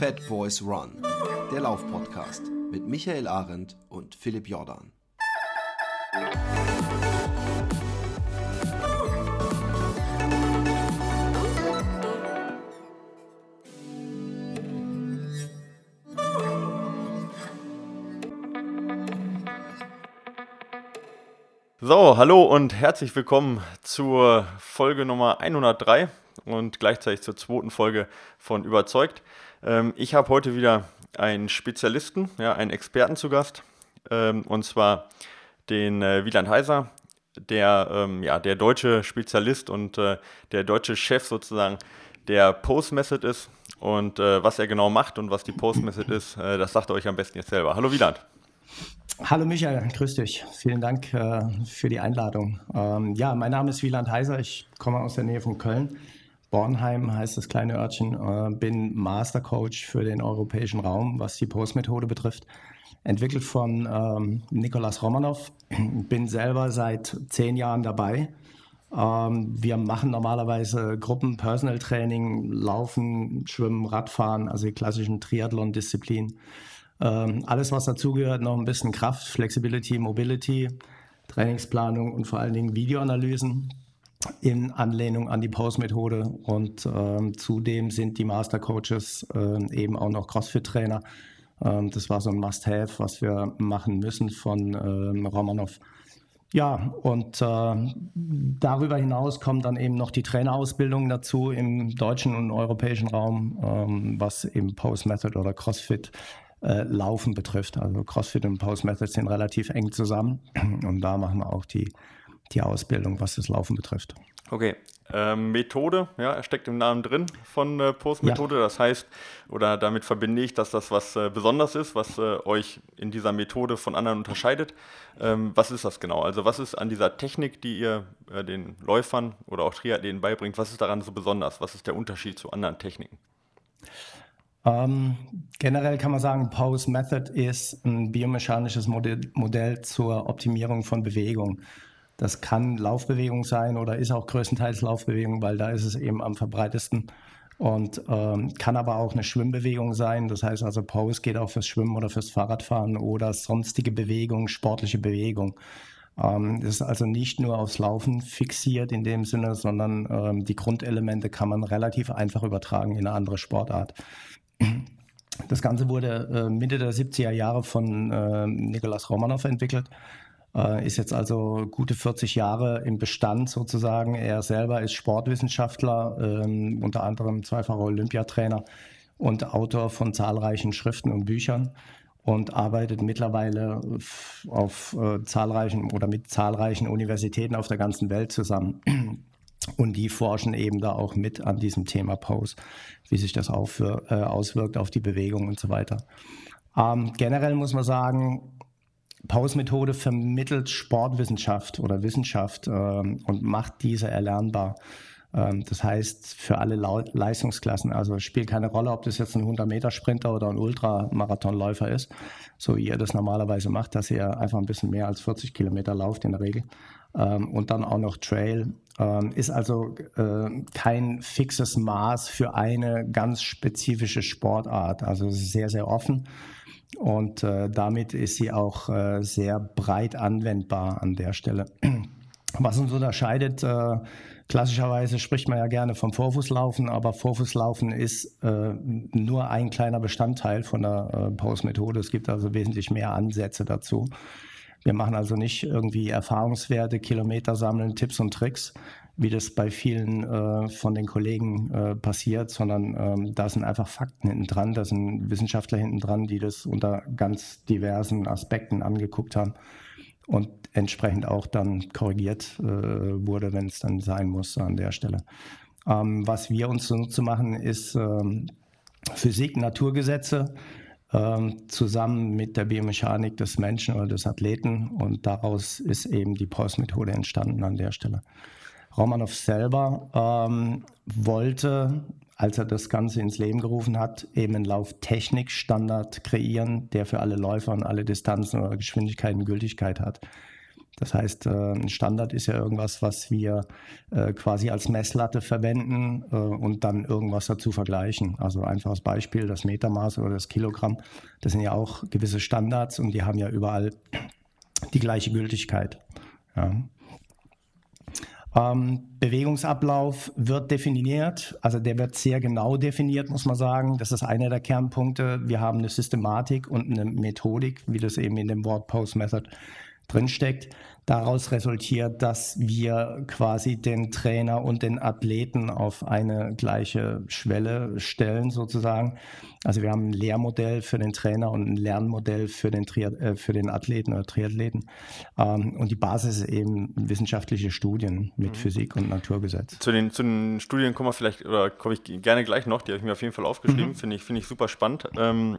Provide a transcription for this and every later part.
Fat Boys Run, der Laufpodcast mit Michael Arendt und Philipp Jordan. So, hallo und herzlich willkommen zur Folge Nummer 103 und gleichzeitig zur zweiten Folge von Überzeugt. Ähm, ich habe heute wieder einen Spezialisten, ja, einen Experten zu Gast, ähm, und zwar den äh, Wieland Heiser, der, ähm, ja, der deutsche Spezialist und äh, der deutsche Chef sozusagen der Post-Method ist. Und äh, was er genau macht und was die Post-Method ist, äh, das sagt er euch am besten jetzt selber. Hallo Wieland. Hallo Michael, grüß dich. Vielen Dank äh, für die Einladung. Ähm, ja, mein Name ist Wieland Heiser, ich komme aus der Nähe von Köln. Bornheim heißt das kleine Örtchen, äh, bin Mastercoach für den europäischen Raum, was die Postmethode betrifft. Entwickelt von ähm, Nikolas Romanov, bin selber seit zehn Jahren dabei. Ähm, wir machen normalerweise Gruppen, Personal Training, Laufen, Schwimmen, Radfahren, also die klassischen Triathlon-Disziplinen. Ähm, alles, was dazugehört, noch ein bisschen Kraft, Flexibility, Mobility, Trainingsplanung und vor allen Dingen Videoanalysen in Anlehnung an die Pause-Methode. Und ähm, zudem sind die Master Coaches äh, eben auch noch CrossFit-Trainer. Ähm, das war so ein Must-Have, was wir machen müssen von ähm, Romanov. Ja, und äh, darüber hinaus kommt dann eben noch die Trainerausbildung dazu im deutschen und europäischen Raum, ähm, was eben Post-Method oder CrossFit äh, Laufen betrifft. Also CrossFit und Pose Methods sind relativ eng zusammen und da machen wir auch die, die Ausbildung, was das Laufen betrifft. Okay, ähm, Methode, ja, steckt im Namen drin von äh, Post-Methode. Ja. Das heißt, oder damit verbinde ich, dass das was äh, Besonderes ist, was äh, euch in dieser Methode von anderen unterscheidet. Ähm, was ist das genau? Also was ist an dieser Technik, die ihr äh, den Läufern oder auch Triathleten beibringt, was ist daran so besonders? Was ist der Unterschied zu anderen Techniken? Ähm, generell kann man sagen, Pose Method ist ein biomechanisches Modell, Modell zur Optimierung von Bewegung. Das kann Laufbewegung sein oder ist auch größtenteils Laufbewegung, weil da ist es eben am verbreitesten. Und ähm, kann aber auch eine Schwimmbewegung sein. Das heißt also, Pose geht auch fürs Schwimmen oder fürs Fahrradfahren oder sonstige Bewegung, sportliche Bewegung. Ähm, das ist also nicht nur aufs Laufen fixiert in dem Sinne, sondern ähm, die Grundelemente kann man relativ einfach übertragen in eine andere Sportart. Das Ganze wurde äh, Mitte der 70er Jahre von äh, Nikolaus Romanov entwickelt. Äh, ist jetzt also gute 40 Jahre im Bestand sozusagen. Er selber ist Sportwissenschaftler, ähm, unter anderem zweifacher Olympiatrainer und Autor von zahlreichen Schriften und Büchern und arbeitet mittlerweile auf äh, zahlreichen oder mit zahlreichen Universitäten auf der ganzen Welt zusammen. Und die forschen eben da auch mit an diesem Thema Pose, wie sich das für, äh, auswirkt auf die Bewegung und so weiter. Ähm, generell muss man sagen, Pause-Methode vermittelt Sportwissenschaft oder Wissenschaft ähm, und macht diese erlernbar. Ähm, das heißt, für alle Leistungsklassen, also spielt keine Rolle, ob das jetzt ein 100-Meter-Sprinter oder ein Ultramarathonläufer ist, so wie ihr das normalerweise macht, dass ihr einfach ein bisschen mehr als 40 Kilometer lauft in der Regel. Ähm, und dann auch noch Trail. Ähm, ist also äh, kein fixes Maß für eine ganz spezifische Sportart. Also sehr, sehr offen. Und äh, damit ist sie auch äh, sehr breit anwendbar an der Stelle. Was uns unterscheidet, äh, klassischerweise spricht man ja gerne vom Vorfußlaufen, aber Vorfußlaufen ist äh, nur ein kleiner Bestandteil von der äh, Pose-Methode. Es gibt also wesentlich mehr Ansätze dazu. Wir machen also nicht irgendwie Erfahrungswerte, Kilometer sammeln, Tipps und Tricks, wie das bei vielen äh, von den Kollegen äh, passiert, sondern ähm, da sind einfach Fakten hinten dran, da sind Wissenschaftler hinten dran, die das unter ganz diversen Aspekten angeguckt haben und entsprechend auch dann korrigiert äh, wurde, wenn es dann sein muss an der Stelle. Ähm, was wir uns zunutze machen, ist ähm, Physik, Naturgesetze, ähm, zusammen mit der Biomechanik des Menschen oder des Athleten. Und daraus ist eben die POS-Methode entstanden an der Stelle. Romanov selber ähm, wollte, als er das Ganze ins Leben gerufen hat, eben einen Lauftechnikstandard kreieren, der für alle Läufer und alle Distanzen oder Geschwindigkeiten Gültigkeit hat. Das heißt, äh, ein Standard ist ja irgendwas, was wir äh, quasi als Messlatte verwenden äh, und dann irgendwas dazu vergleichen. Also einfaches Beispiel, das Metermaß oder das Kilogramm, das sind ja auch gewisse Standards und die haben ja überall die gleiche Gültigkeit. Ja. Ähm, Bewegungsablauf wird definiert, also der wird sehr genau definiert, muss man sagen. Das ist einer der Kernpunkte. Wir haben eine Systematik und eine Methodik, wie das eben in dem Wort Post Method drinsteckt. Daraus resultiert, dass wir quasi den Trainer und den Athleten auf eine gleiche Schwelle stellen, sozusagen. Also wir haben ein Lehrmodell für den Trainer und ein Lernmodell für den, Tri äh, für den Athleten oder Triathleten. Ähm, und die Basis ist eben wissenschaftliche Studien mit mhm. Physik und Naturgesetz. Zu den, zu den Studien kommen wir vielleicht, oder komme ich gerne gleich noch, die habe ich mir auf jeden Fall aufgeschrieben, mhm. finde ich, find ich super spannend. Ähm,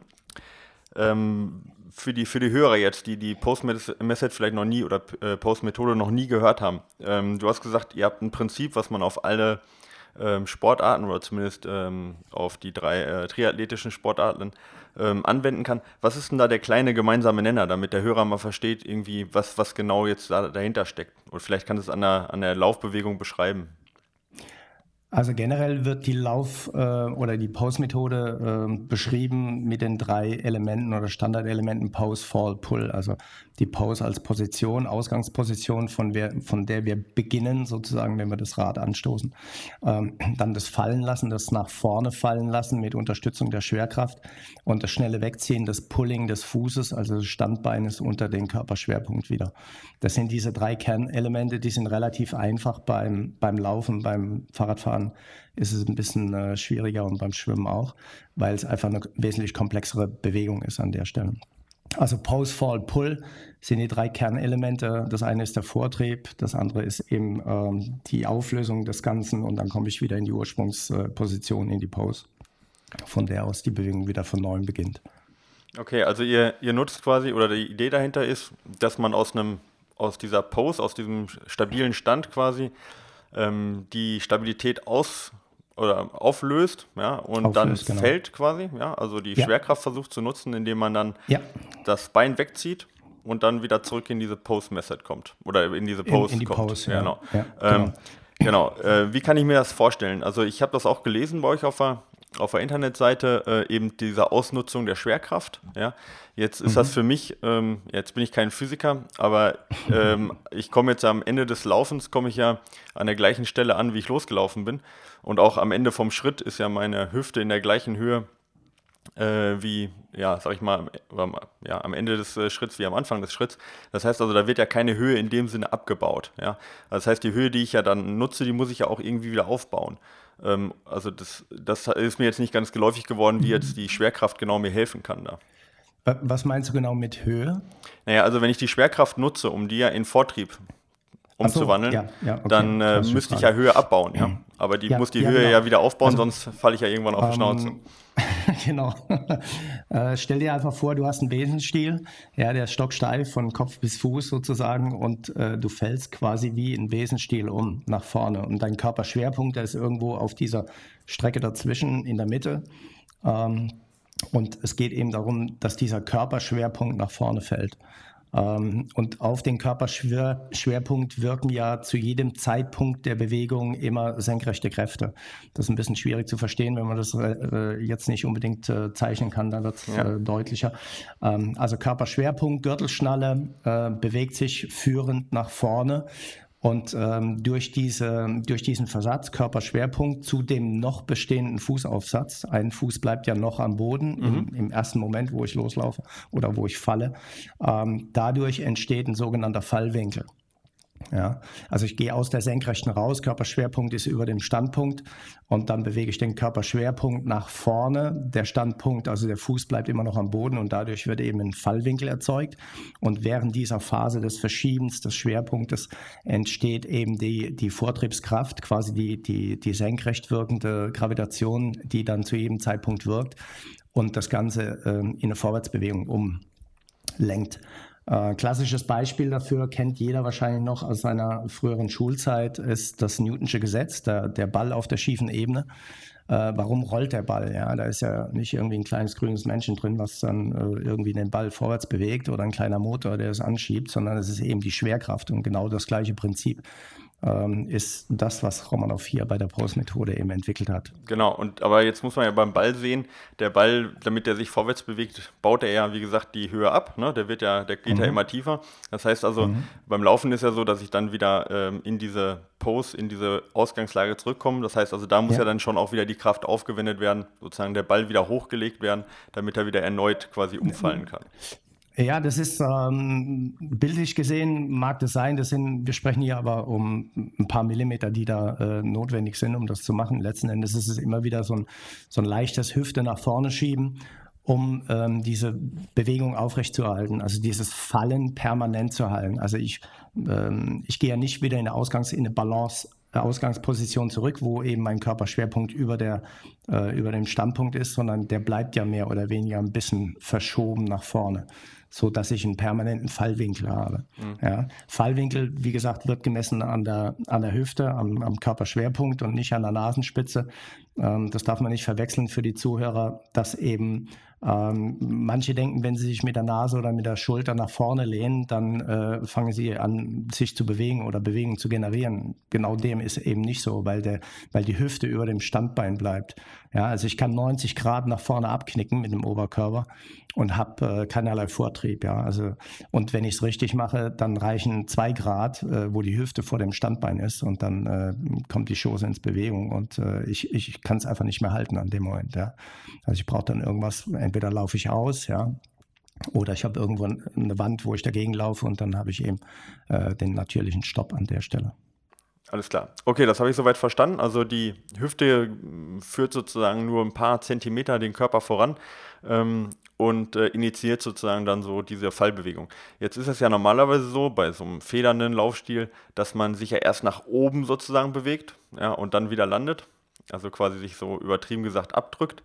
ähm, für, die, für die Hörer jetzt, die die Post-Method vielleicht noch nie oder äh, Post-Methode noch nie gehört haben. Ähm, du hast gesagt, ihr habt ein Prinzip, was man auf alle ähm, Sportarten oder zumindest ähm, auf die drei äh, triathletischen Sportarten ähm, anwenden kann. Was ist denn da der kleine gemeinsame Nenner, damit der Hörer mal versteht, irgendwie, was, was genau jetzt da, dahinter steckt? Und vielleicht kann es an der, an der Laufbewegung beschreiben. Also generell wird die Lauf- äh, oder die Pose-Methode äh, beschrieben mit den drei Elementen oder Standardelementen Pose, Fall, Pull. Also die Pose als Position, Ausgangsposition, von, wer, von der wir beginnen, sozusagen, wenn wir das Rad anstoßen. Ähm, dann das Fallen lassen, das nach vorne fallen lassen mit Unterstützung der Schwerkraft und das schnelle Wegziehen, das Pulling des Fußes, also des Standbeines unter den Körperschwerpunkt wieder. Das sind diese drei Kernelemente, die sind relativ einfach beim, beim Laufen, beim Fahrradfahren Fahrradfahren ist es ein bisschen äh, schwieriger und beim Schwimmen auch, weil es einfach eine wesentlich komplexere Bewegung ist an der Stelle. Also Pose, Fall, Pull sind die drei Kernelemente. Das eine ist der Vortrieb, das andere ist eben ähm, die Auflösung des Ganzen und dann komme ich wieder in die Ursprungsposition, in die Pose, von der aus die Bewegung wieder von neuem beginnt. Okay, also ihr, ihr nutzt quasi, oder die Idee dahinter ist, dass man aus einem, aus dieser Pose, aus diesem stabilen Stand quasi, ähm, die Stabilität aus oder auflöst, ja, und auflöst, dann genau. fällt quasi, ja, also die ja. Schwerkraft versucht zu nutzen, indem man dann ja. das Bein wegzieht und dann wieder zurück in diese Post-Method kommt oder in diese Post in, in die kommt. Pose, ja. Genau. Ähm, genau. genau. Äh, wie kann ich mir das vorstellen? Also ich habe das auch gelesen bei euch auf der auf der Internetseite äh, eben diese Ausnutzung der Schwerkraft. Ja. Jetzt ist mhm. das für mich, ähm, jetzt bin ich kein Physiker, aber ähm, ich komme jetzt am Ende des Laufens, komme ich ja an der gleichen Stelle an, wie ich losgelaufen bin. Und auch am Ende vom Schritt ist ja meine Hüfte in der gleichen Höhe äh, wie, ja, sag ich mal, ja, am Ende des äh, Schritts wie am Anfang des Schritts. Das heißt also, da wird ja keine Höhe in dem Sinne abgebaut. Ja. Das heißt, die Höhe, die ich ja dann nutze, die muss ich ja auch irgendwie wieder aufbauen. Ähm, also das, das ist mir jetzt nicht ganz geläufig geworden, wie jetzt die Schwerkraft genau mir helfen kann da. Was meinst du genau mit Höhe? Naja, also wenn ich die Schwerkraft nutze, um die ja in Vortrieb umzuwandeln, so, ja, ja, okay, dann äh, müsste ich ja Höhe abbauen, ja. Aber die ja, muss die Höhe genau. ja wieder aufbauen, also, sonst falle ich ja irgendwann auf die ähm, Schnauze. genau. äh, stell dir einfach vor, du hast einen Besenstiel, ja, der ist stocksteif von Kopf bis Fuß sozusagen und äh, du fällst quasi wie ein Besenstiel um nach vorne und dein Körperschwerpunkt, der ist irgendwo auf dieser Strecke dazwischen in der Mitte. Ähm, und es geht eben darum, dass dieser Körperschwerpunkt nach vorne fällt. Ähm, und auf den Körperschwerpunkt wirken ja zu jedem Zeitpunkt der Bewegung immer senkrechte Kräfte. Das ist ein bisschen schwierig zu verstehen, wenn man das äh, jetzt nicht unbedingt äh, zeichnen kann, dann wird es ja. Äh, deutlicher. Ähm, also Körperschwerpunkt, Gürtelschnalle bewegt sich führend nach vorne und ähm, durch, diese, durch diesen Versatz, Körperschwerpunkt zu dem noch bestehenden Fußaufsatz, ein Fuß bleibt ja noch am Boden mhm. im, im, ersten Moment, wo ich loslaufe oder wo ich falle, ähm, dadurch entsteht ein sogenannter Fallwinkel. Ja, also ich gehe aus der Senkrechten raus, Körperschwerpunkt ist über dem Standpunkt und dann bewege ich den Körperschwerpunkt nach vorne. Der Standpunkt, also der Fuß bleibt immer noch am Boden und dadurch wird eben ein Fallwinkel erzeugt. Und während dieser Phase des Verschiebens des Schwerpunktes entsteht eben die, die Vortriebskraft, quasi die, die, die senkrecht wirkende Gravitation, die dann zu jedem Zeitpunkt wirkt und das Ganze äh, in eine Vorwärtsbewegung umlenkt. Äh, klassisches Beispiel dafür kennt jeder wahrscheinlich noch aus seiner früheren Schulzeit, ist das Newtonsche Gesetz, der, der Ball auf der schiefen Ebene. äh, warum rollt der Ball? Ja, da ist ja nicht irgendwie ein kleines grünes Männchen drin, was dann äh, irgendwie den Ball vorwärts bewegt oder ein kleiner Motor, der es anschiebt, sondern es ist eben die Schwerkraft und genau das gleiche Prinzip ist das, was Romanov hier bei der Pose-Methode eben entwickelt hat. Genau, und aber jetzt muss man ja beim Ball sehen, der Ball, damit er sich vorwärts bewegt, baut er ja, wie gesagt, die Höhe ab. Ne? Der wird ja, der geht mhm. ja immer tiefer. Das heißt also, mhm. beim Laufen ist ja so, dass ich dann wieder ähm, in diese Pose, in diese Ausgangslage zurückkomme. Das heißt also, da muss ja. ja dann schon auch wieder die Kraft aufgewendet werden, sozusagen der Ball wieder hochgelegt werden, damit er wieder erneut quasi umfallen kann. Ja, das ist ähm, bildlich gesehen, mag das sein. Das sind, wir sprechen hier aber um ein paar Millimeter, die da äh, notwendig sind, um das zu machen. Letzten Endes ist es immer wieder so ein, so ein leichtes Hüfte nach vorne schieben, um ähm, diese Bewegung aufrechtzuerhalten, also dieses Fallen permanent zu halten. Also ich, ähm, ich gehe ja nicht wieder in eine Ausgangs-, in eine Balance Ausgangsposition zurück, wo eben mein Körperschwerpunkt über, der, äh, über dem Standpunkt ist, sondern der bleibt ja mehr oder weniger ein bisschen verschoben nach vorne so dass ich einen permanenten Fallwinkel habe. Mhm. Ja. Fallwinkel, wie gesagt, wird gemessen an der, an der Hüfte, am, am Körperschwerpunkt und nicht an der Nasenspitze. Ähm, das darf man nicht verwechseln für die Zuhörer, dass eben ähm, manche denken, wenn sie sich mit der Nase oder mit der Schulter nach vorne lehnen, dann äh, fangen sie an, sich zu bewegen oder Bewegung zu generieren. Genau dem ist eben nicht so, weil, der, weil die Hüfte über dem Standbein bleibt. Ja, also ich kann 90 Grad nach vorne abknicken mit dem Oberkörper und habe äh, keinerlei Vortrieb. Ja, also und wenn ich es richtig mache, dann reichen zwei Grad, äh, wo die Hüfte vor dem Standbein ist und dann äh, kommt die Schoße ins Bewegung und äh, ich, ich kann es einfach nicht mehr halten an dem Moment. Ja, also ich brauche dann irgendwas entweder laufe ich aus, ja, oder ich habe irgendwo eine Wand, wo ich dagegen laufe und dann habe ich eben äh, den natürlichen Stopp an der Stelle. Alles klar. Okay, das habe ich soweit verstanden. Also die Hüfte führt sozusagen nur ein paar Zentimeter den Körper voran ähm, und äh, initiiert sozusagen dann so diese Fallbewegung. Jetzt ist es ja normalerweise so bei so einem federnden Laufstil, dass man sich ja erst nach oben sozusagen bewegt ja, und dann wieder landet. Also quasi sich so übertrieben gesagt abdrückt.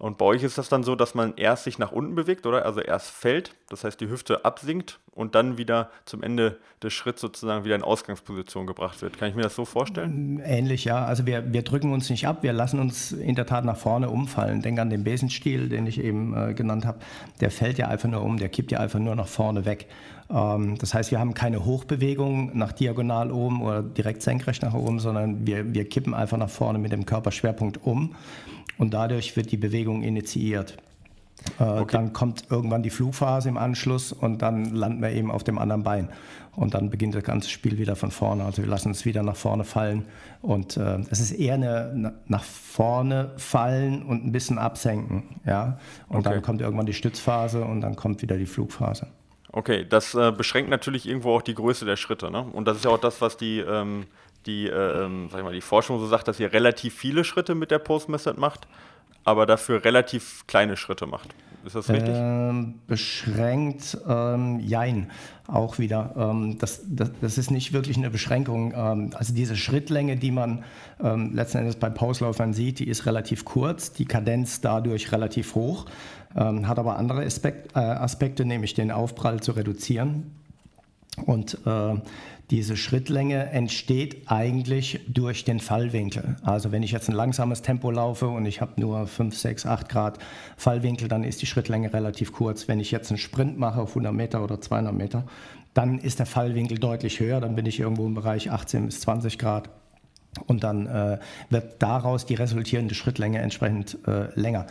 Und bei euch ist das dann so, dass man erst sich nach unten bewegt, oder? Also erst fällt, das heißt die Hüfte absinkt und dann wieder zum Ende des Schritts sozusagen wieder in Ausgangsposition gebracht wird. Kann ich mir das so vorstellen? Ähnlich, ja. Also wir, wir drücken uns nicht ab, wir lassen uns in der Tat nach vorne umfallen. Denk an den Besenstiel, den ich eben äh, genannt habe. Der fällt ja einfach nur um, der kippt ja einfach nur nach vorne weg. Ähm, das heißt, wir haben keine Hochbewegung nach diagonal oben oder direkt senkrecht nach oben, sondern wir, wir kippen einfach nach vorne mit dem Körperschwerpunkt um und dadurch wird die Bewegung initiiert. Äh, okay. Dann kommt irgendwann die Flugphase im Anschluss und dann landen wir eben auf dem anderen Bein. Und dann beginnt das ganze Spiel wieder von vorne. Also wir lassen uns wieder nach vorne fallen. Und äh, es ist eher eine nach vorne fallen und ein bisschen absenken. Ja? Und okay. dann kommt irgendwann die Stützphase und dann kommt wieder die Flugphase. Okay, das äh, beschränkt natürlich irgendwo auch die Größe der Schritte. Ne? Und das ist ja auch das, was die ähm, die, äh, ähm, sag ich mal, die Forschung so sagt, dass ihr relativ viele Schritte mit der Post-Method macht, aber dafür relativ kleine Schritte macht. Ist das richtig? Ähm, beschränkt, ähm, jein, auch wieder. Ähm, das, das, das, ist nicht wirklich eine Beschränkung. Ähm, also diese Schrittlänge, die man ähm, letzten Endes bei Postlaufern sieht, die ist relativ kurz, die Kadenz dadurch relativ hoch, hat aber andere Aspekt, äh, Aspekte, nämlich den Aufprall zu reduzieren. Und äh, diese Schrittlänge entsteht eigentlich durch den Fallwinkel. Also wenn ich jetzt ein langsames Tempo laufe und ich habe nur 5, 6, 8 Grad Fallwinkel, dann ist die Schrittlänge relativ kurz. Wenn ich jetzt einen Sprint mache auf 100 Meter oder 200 Meter, dann ist der Fallwinkel deutlich höher. Dann bin ich irgendwo im Bereich 18 bis 20 Grad. Und dann äh, wird daraus die resultierende Schrittlänge entsprechend äh, länger.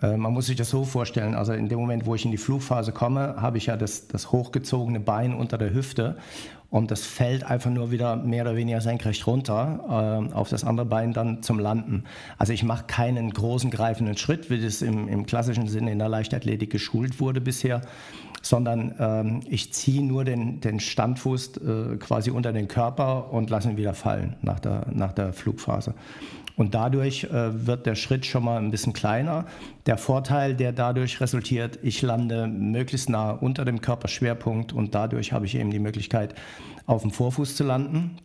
Äh, man muss sich das so vorstellen, also in dem Moment, wo ich in die Flugphase komme, habe ich ja das, das hochgezogene Bein unter der Hüfte und das fällt einfach nur wieder mehr oder weniger senkrecht runter äh, auf das andere Bein dann zum Landen. Also ich mache keinen großen greifenden Schritt, wie das im, im klassischen Sinne in der Leichtathletik geschult wurde bisher, sondern ähm, ich ziehe nur den, den Standfuß äh, quasi unter den Körper und lasse ihn wieder fallen nach der, nach der Flugphase. Und dadurch äh, wird der Schritt schon mal ein bisschen kleiner. Der Vorteil, der dadurch resultiert, ich lande möglichst nah unter dem Körperschwerpunkt und dadurch habe ich eben die Möglichkeit, auf dem Vorfuß zu landen.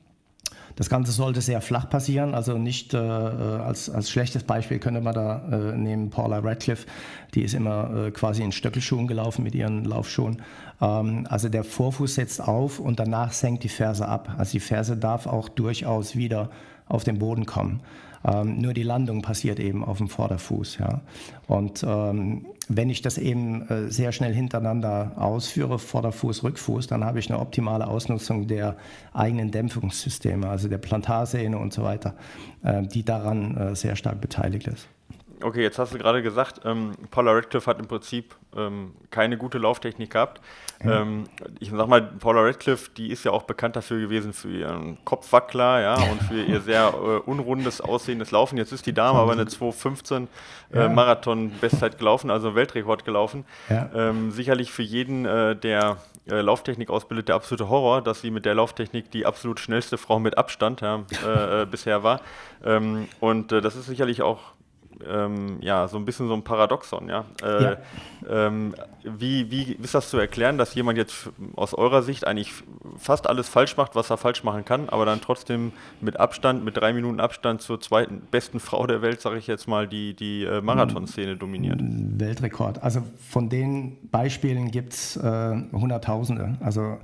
Das Ganze sollte sehr flach passieren, also nicht äh, als, als schlechtes Beispiel könnte man da äh, nehmen Paula Radcliffe, die ist immer äh, quasi in Stöckelschuhen gelaufen mit ihren Laufschuhen. Ähm, also der Vorfuß setzt auf und danach senkt die Ferse ab. Also die Ferse darf auch durchaus wieder auf den Boden kommen. Ähm, nur die Landung passiert eben auf dem Vorderfuß. Ja? Und ähm, wenn ich das eben äh, sehr schnell hintereinander ausführe, Vorderfuß, Rückfuß, dann habe ich eine optimale Ausnutzung der eigenen Dämpfungssysteme, also der Plantarsehne und so weiter, äh, die daran äh, sehr stark beteiligt ist. Okay, jetzt hast du gerade gesagt, ähm, Paula Radcliffe hat im Prinzip ähm, keine gute Lauftechnik gehabt. Ähm, ich sag mal, Paula Radcliffe, die ist ja auch bekannt dafür gewesen für ihren Kopfwackler, ja, und für ihr sehr äh, unrundes aussehendes Laufen. Jetzt ist die Dame aber eine 2.15 äh, ja. Marathon-Bestzeit gelaufen, also Weltrekord gelaufen. Ja. Ähm, sicherlich für jeden, äh, der äh, Lauftechnik ausbildet, der absolute Horror, dass sie mit der Lauftechnik die absolut schnellste Frau mit Abstand ja, äh, äh, bisher war. Ähm, und das ist sicherlich auch ähm, ja, so ein bisschen so ein Paradoxon, ja. Äh, ja. Ähm, wie, wie ist das zu erklären, dass jemand jetzt aus eurer Sicht eigentlich fast alles falsch macht, was er falsch machen kann, aber dann trotzdem mit Abstand, mit drei Minuten Abstand zur zweiten besten Frau der Welt, sage ich jetzt mal, die, die äh, Marathonszene dominiert? Weltrekord. Also von den Beispielen gibt es äh, Hunderttausende. Also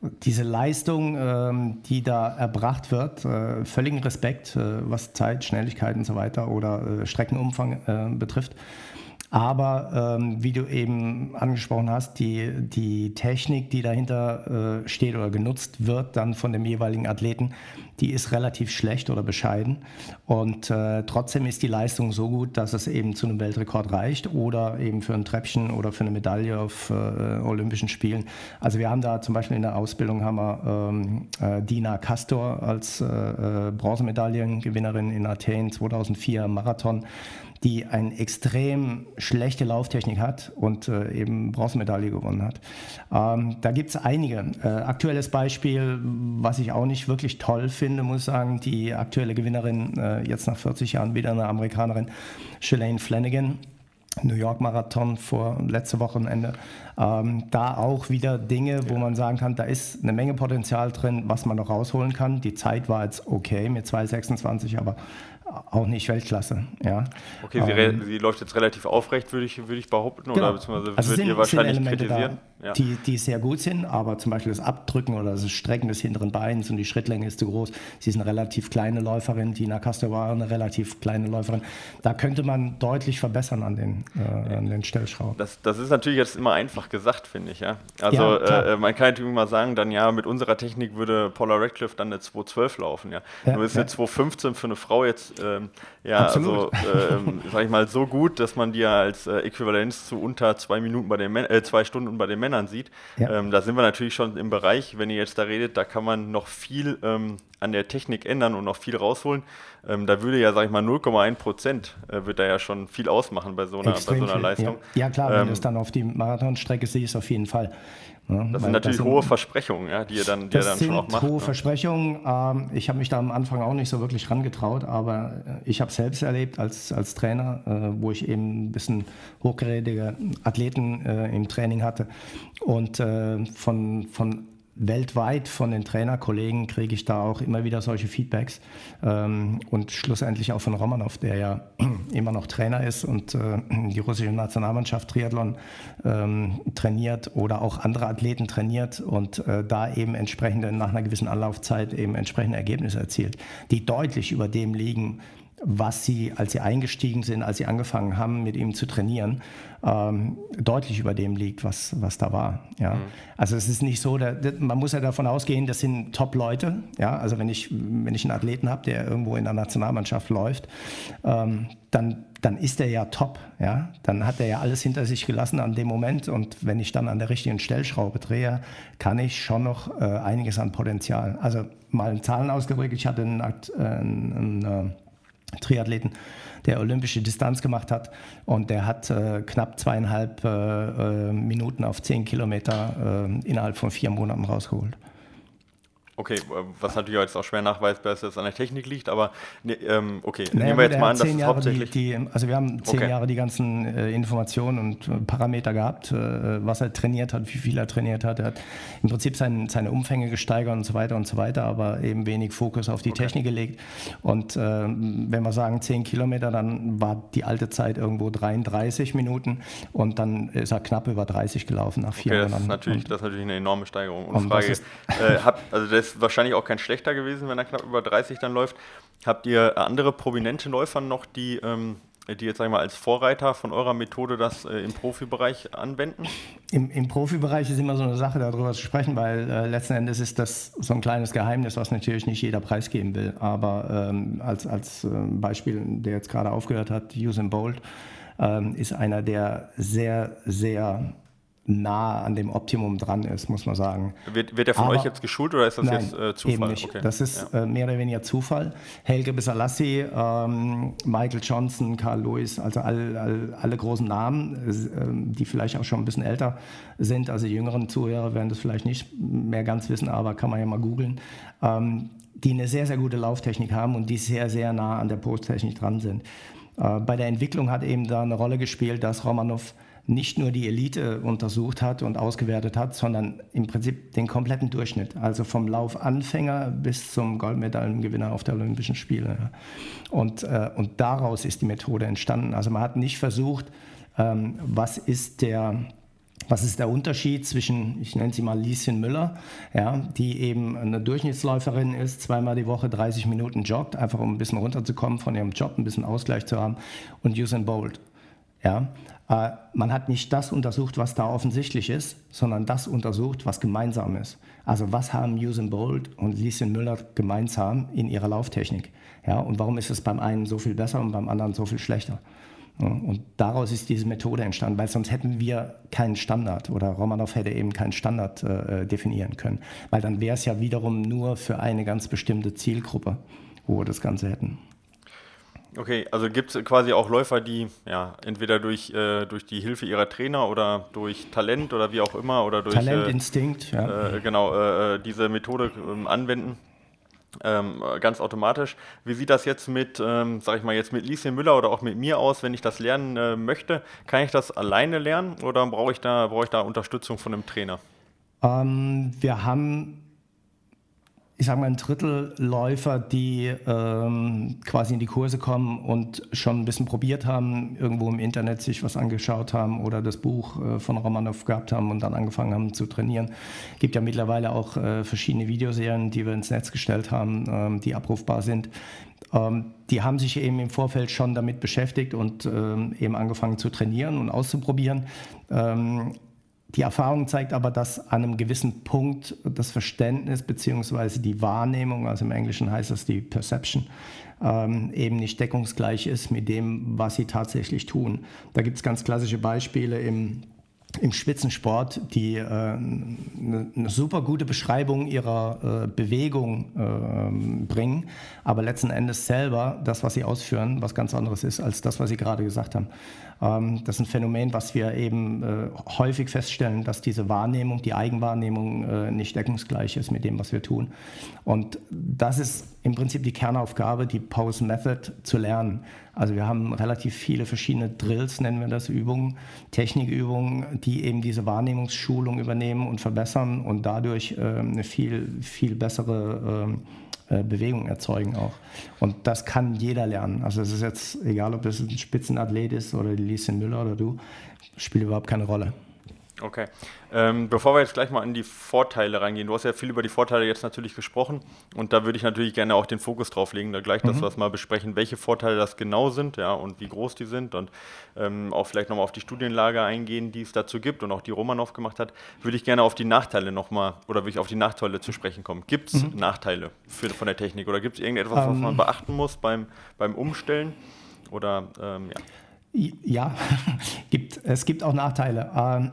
diese Leistung, ähm, die da erbracht wird, äh, völligen Respekt, äh, was Zeit, Schnelligkeit und so weiter oder äh, Streckenumfang betrifft. Aber ähm, wie du eben angesprochen hast, die, die Technik, die dahinter äh, steht oder genutzt wird, dann von dem jeweiligen Athleten, die ist relativ schlecht oder bescheiden. Und äh, trotzdem ist die Leistung so gut, dass es eben zu einem Weltrekord reicht oder eben für ein Treppchen oder für eine Medaille auf äh, Olympischen Spielen. Also wir haben da zum Beispiel in der Ausbildung haben wir ähm, äh, Dina Castor als äh, äh, Bronzemedaillengewinnerin in Athen 2004 Marathon die eine extrem schlechte Lauftechnik hat und äh, eben Bronzemedaille gewonnen hat. Ähm, da gibt es einige. Äh, aktuelles Beispiel, was ich auch nicht wirklich toll finde, muss ich sagen, die aktuelle Gewinnerin, äh, jetzt nach 40 Jahren wieder eine Amerikanerin, Shalane Flanagan. New York Marathon vor letzte Wochenende. Ähm, da auch wieder Dinge, wo man sagen kann, da ist eine Menge Potenzial drin, was man noch rausholen kann. Die Zeit war jetzt okay mit 2,26, aber auch nicht Weltklasse. Ja. Okay, sie, ähm, sie läuft jetzt relativ aufrecht, würde ich, würd ich behaupten, genau. oder beziehungsweise also würdet ihr wahrscheinlich kritisieren? Da, ja. die, die sehr gut sind, aber zum Beispiel das Abdrücken oder das Strecken des hinteren Beins und die Schrittlänge ist zu groß. Sie ist eine relativ kleine Läuferin, Tina Castor war eine relativ kleine Läuferin. Da könnte man deutlich verbessern an den, äh, an den Stellschrauben. Das, das ist natürlich jetzt immer einfach gesagt, finde ich. Ja? Also ja, äh, man kann natürlich mal sagen, dann ja, mit unserer Technik würde Paula Radcliffe dann eine 2.12 laufen. Ja? ja Nur ist eine 2.15 für eine Frau jetzt ähm, ja, Absolut. also, ähm, sag ich mal, so gut, dass man die ja als äh, Äquivalenz zu unter zwei Minuten bei den äh, zwei Stunden bei den Männern sieht. Ja. Ähm, da sind wir natürlich schon im Bereich, wenn ihr jetzt da redet, da kann man noch viel ähm, an der Technik ändern und noch viel rausholen. Ähm, da würde ja, sag ich mal, 0,1 Prozent äh, wird da ja schon viel ausmachen bei so einer, bei so einer Leistung. Ja. ja klar, wenn du ähm, es dann auf die Marathonstrecke siehst, auf jeden Fall. Ja, das sind natürlich das sind, hohe Versprechungen, ja, die ihr dann, die ihr dann schon auch macht. Hohe ne? Versprechungen. Ähm, ich habe mich da am Anfang auch nicht so wirklich rangetraut, aber äh, ich habe selbst erlebt als, als Trainer, äh, wo ich eben ein bisschen hochgerätige Athleten äh, im Training hatte. Und äh, von, von weltweit von den Trainerkollegen kriege ich da auch immer wieder solche Feedbacks ähm, und schlussendlich auch von Romanov, der ja immer noch Trainer ist und äh, die russische Nationalmannschaft Triathlon ähm, trainiert oder auch andere Athleten trainiert und äh, da eben entsprechende nach einer gewissen Anlaufzeit eben entsprechende Ergebnisse erzielt, die deutlich über dem liegen, was sie, als sie eingestiegen sind, als sie angefangen haben, mit ihm zu trainieren, ähm, deutlich über dem liegt, was, was da war. Ja? Mhm. Also es ist nicht so, da, man muss ja davon ausgehen, das sind Top-Leute. Ja? Also wenn ich, wenn ich einen Athleten habe, der irgendwo in der Nationalmannschaft läuft, ähm, dann, dann ist er ja top. Ja? Dann hat er ja alles hinter sich gelassen an dem Moment. Und wenn ich dann an der richtigen Stellschraube drehe, kann ich schon noch äh, einiges an Potenzial. Also mal in Zahlen ausgedrückt, ich hatte einen, äh, einen, einen Triathleten, der olympische Distanz gemacht hat und der hat äh, knapp zweieinhalb äh, äh Minuten auf zehn Kilometer äh, innerhalb von vier Monaten rausgeholt. Okay, was natürlich jetzt auch schwer nachweisbar ist, dass es an der Technik liegt, aber ne, ähm, okay, naja, nehmen wir jetzt mal an, dass es hauptsächlich... Die, die, also wir haben zehn okay. Jahre die ganzen äh, Informationen und äh, Parameter gehabt, äh, was er trainiert hat, wie viel er trainiert hat. Er hat im Prinzip sein, seine Umfänge gesteigert und so weiter und so weiter, aber eben wenig Fokus auf die okay. Technik gelegt. Und äh, wenn wir sagen zehn Kilometer, dann war die alte Zeit irgendwo 33 Minuten und dann ist er knapp über 30 gelaufen nach vier okay, Monaten. Das ist, natürlich, das ist natürlich eine enorme Steigerung. Und, und Frage, ist, äh, also das ist wahrscheinlich auch kein schlechter gewesen, wenn er knapp über 30 dann läuft. Habt ihr andere prominente Läufer noch, die ähm, die jetzt sag mal, als Vorreiter von eurer Methode das äh, im Profibereich anwenden? Im, Im, Profibereich ist immer so eine Sache, darüber zu sprechen, weil äh, letzten Endes ist das so ein kleines Geheimnis, was natürlich nicht jeder preisgeben will. Aber ähm, als, als äh, Beispiel, der jetzt gerade aufgehört hat, Usain Bolt, ähm, ist einer, der sehr, sehr nah an dem Optimum dran ist, muss man sagen. Wird, wird er von Aber, euch jetzt geschult oder ist das nein, jetzt äh, Zufall? Okay. Das ist ja. äh, mehr oder weniger Zufall. Helge Besalassi, ähm, Michael Johnson, Carl Lewis, also all, all, alle großen Namen, äh, die vielleicht auch schon ein bisschen älter sind. Also jüngeren Zuhörer werden das vielleicht nicht mehr ganz wissen, aber kann man ja mal googeln. Ähm, die eine sehr, sehr gute Lauftechnik haben und die sehr, sehr nah an der Posttechnik dran sind. Äh, bei der Entwicklung hat eben da eine Rolle gespielt, dass Romanov nicht nur die Elite untersucht hat und ausgewertet hat, sondern im Prinzip den kompletten Durchschnitt, also vom Laufanfänger bis zum Goldmedaillengewinner auf der Olympischen Spiele. Und, äh, und daraus ist die Methode entstanden. Also man hat nicht versucht, ähm, was ist der was ist der Unterschied zwischen, ich nenne sie mal Lieschen Müller, ja, die eben eine Durchschnittsläuferin ist, zweimal die Woche 30 Minuten joggt, einfach um ein bisschen runterzukommen von ihrem Job, ein bisschen Ausgleich zu haben, und Usain Bolt. Ja, äh, man hat nicht das untersucht, was da offensichtlich ist, sondern das untersucht, was gemeinsam ist. Also was haben Usain Bolt und Lieschen Müller gemeinsam in ihrer Lauftechnik? Ja, und warum ist es beim einen so viel besser und beim anderen so viel schlechter? Und daraus ist diese Methode entstanden, weil sonst hätten wir keinen Standard oder Romanov hätte eben keinen Standard äh, definieren können, weil dann wäre es ja wiederum nur für eine ganz bestimmte Zielgruppe, wo wir das Ganze hätten. Okay, also gibt es quasi auch Läufer, die ja entweder durch, äh, durch die Hilfe ihrer Trainer oder durch Talent oder wie auch immer oder durch Talent, äh, ja. Äh, genau, äh, äh, diese Methode ähm, anwenden. Ähm, ganz automatisch. Wie sieht das jetzt mit, ähm, sag ich mal, jetzt mit Lieschen Müller oder auch mit mir aus, wenn ich das lernen äh, möchte? Kann ich das alleine lernen oder brauche ich, da, brauch ich da Unterstützung von einem Trainer? Ähm, wir haben ich sage mal, ein Drittel Läufer, die ähm, quasi in die Kurse kommen und schon ein bisschen probiert haben, irgendwo im Internet sich was angeschaut haben oder das Buch äh, von Romanov gehabt haben und dann angefangen haben zu trainieren. Es gibt ja mittlerweile auch äh, verschiedene Videoserien, die wir ins Netz gestellt haben, ähm, die abrufbar sind. Ähm, die haben sich eben im Vorfeld schon damit beschäftigt und ähm, eben angefangen zu trainieren und auszuprobieren. Die Erfahrung zeigt aber, dass an einem gewissen Punkt das Verständnis bzw. die Wahrnehmung, also im Englischen heißt das die Perception, ähm, eben nicht deckungsgleich ist mit dem, was sie tatsächlich tun. Da gibt es ganz klassische Beispiele im im Spitzensport, die äh, eine, eine, super gute Beschreibung ihrer äh, Bewegung äh, bringen, aber letzten Endes selber das, was sie ausführen, was ganz anderes ist als das, was Sie gerade gesagt haben. Ähm, das ist ein Phänomen, was wir eben äh, häufig feststellen, dass diese Wahrnehmung, die Eigenwahrnehmung äh, nicht deckungsgleich ist mit dem, was wir tun. Und das ist im Prinzip die Kernaufgabe, die Pose Method zu lernen. Also wir haben relativ viele verschiedene Drills, nennen wir das, Übungen, Technikübungen, die eben diese Wahrnehmungsschulung übernehmen und verbessern und dadurch äh, eine viel, viel bessere ähm, äh, Bewegung erzeugen auch. Und das kann jeder lernen. Also es ist jetzt egal, ob das ein Spitzenathlet ist oder die Lieschen Müller oder du, spielt überhaupt keine Rolle. Okay. Ähm, bevor wir jetzt gleich mal in die Vorteile reingehen, du hast ja viel über die Vorteile jetzt natürlich gesprochen und da würde ich natürlich gerne auch den Fokus drauf legen, da gleich, dass mhm. wir das mal besprechen, welche Vorteile das genau sind, ja, und wie groß die sind und ähm, auch vielleicht nochmal auf die Studienlage eingehen, die es dazu gibt und auch die Romanov gemacht hat, würde ich gerne auf die Nachteile nochmal oder würde ich auf die Nachteile zu sprechen kommen. Gibt es mhm. Nachteile für, von der Technik oder gibt es irgendetwas, was man ähm. beachten muss beim, beim Umstellen oder ähm, ja? Ja, gibt, es gibt auch Nachteile.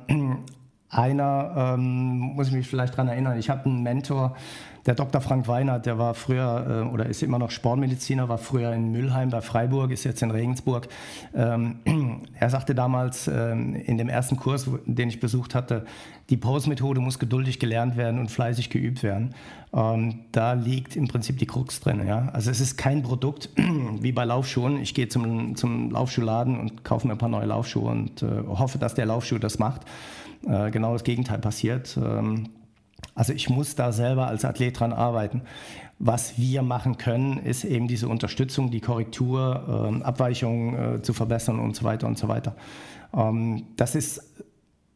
Ähm, einer ähm, muss ich mich vielleicht daran erinnern. Ich hatte einen Mentor, der Dr. Frank Weinert, der war früher äh, oder ist immer noch Sportmediziner, war früher in Mülheim bei Freiburg, ist jetzt in Regensburg. Ähm, er sagte damals ähm, in dem ersten Kurs, den ich besucht hatte, die Pose-Methode muss geduldig gelernt werden und fleißig geübt werden. Ähm, da liegt im Prinzip die Krux drin. Ja? Also es ist kein Produkt wie bei Laufschuhen. Ich gehe zum, zum Laufschuhladen und kaufe mir ein paar neue Laufschuhe und äh, hoffe, dass der Laufschuh das macht. Äh, genau das Gegenteil passiert. Ähm, also ich muss da selber als Athlet dran arbeiten. Was wir machen können, ist eben diese Unterstützung, die Korrektur, äh, Abweichungen äh, zu verbessern und so weiter und so weiter. Ähm, das ist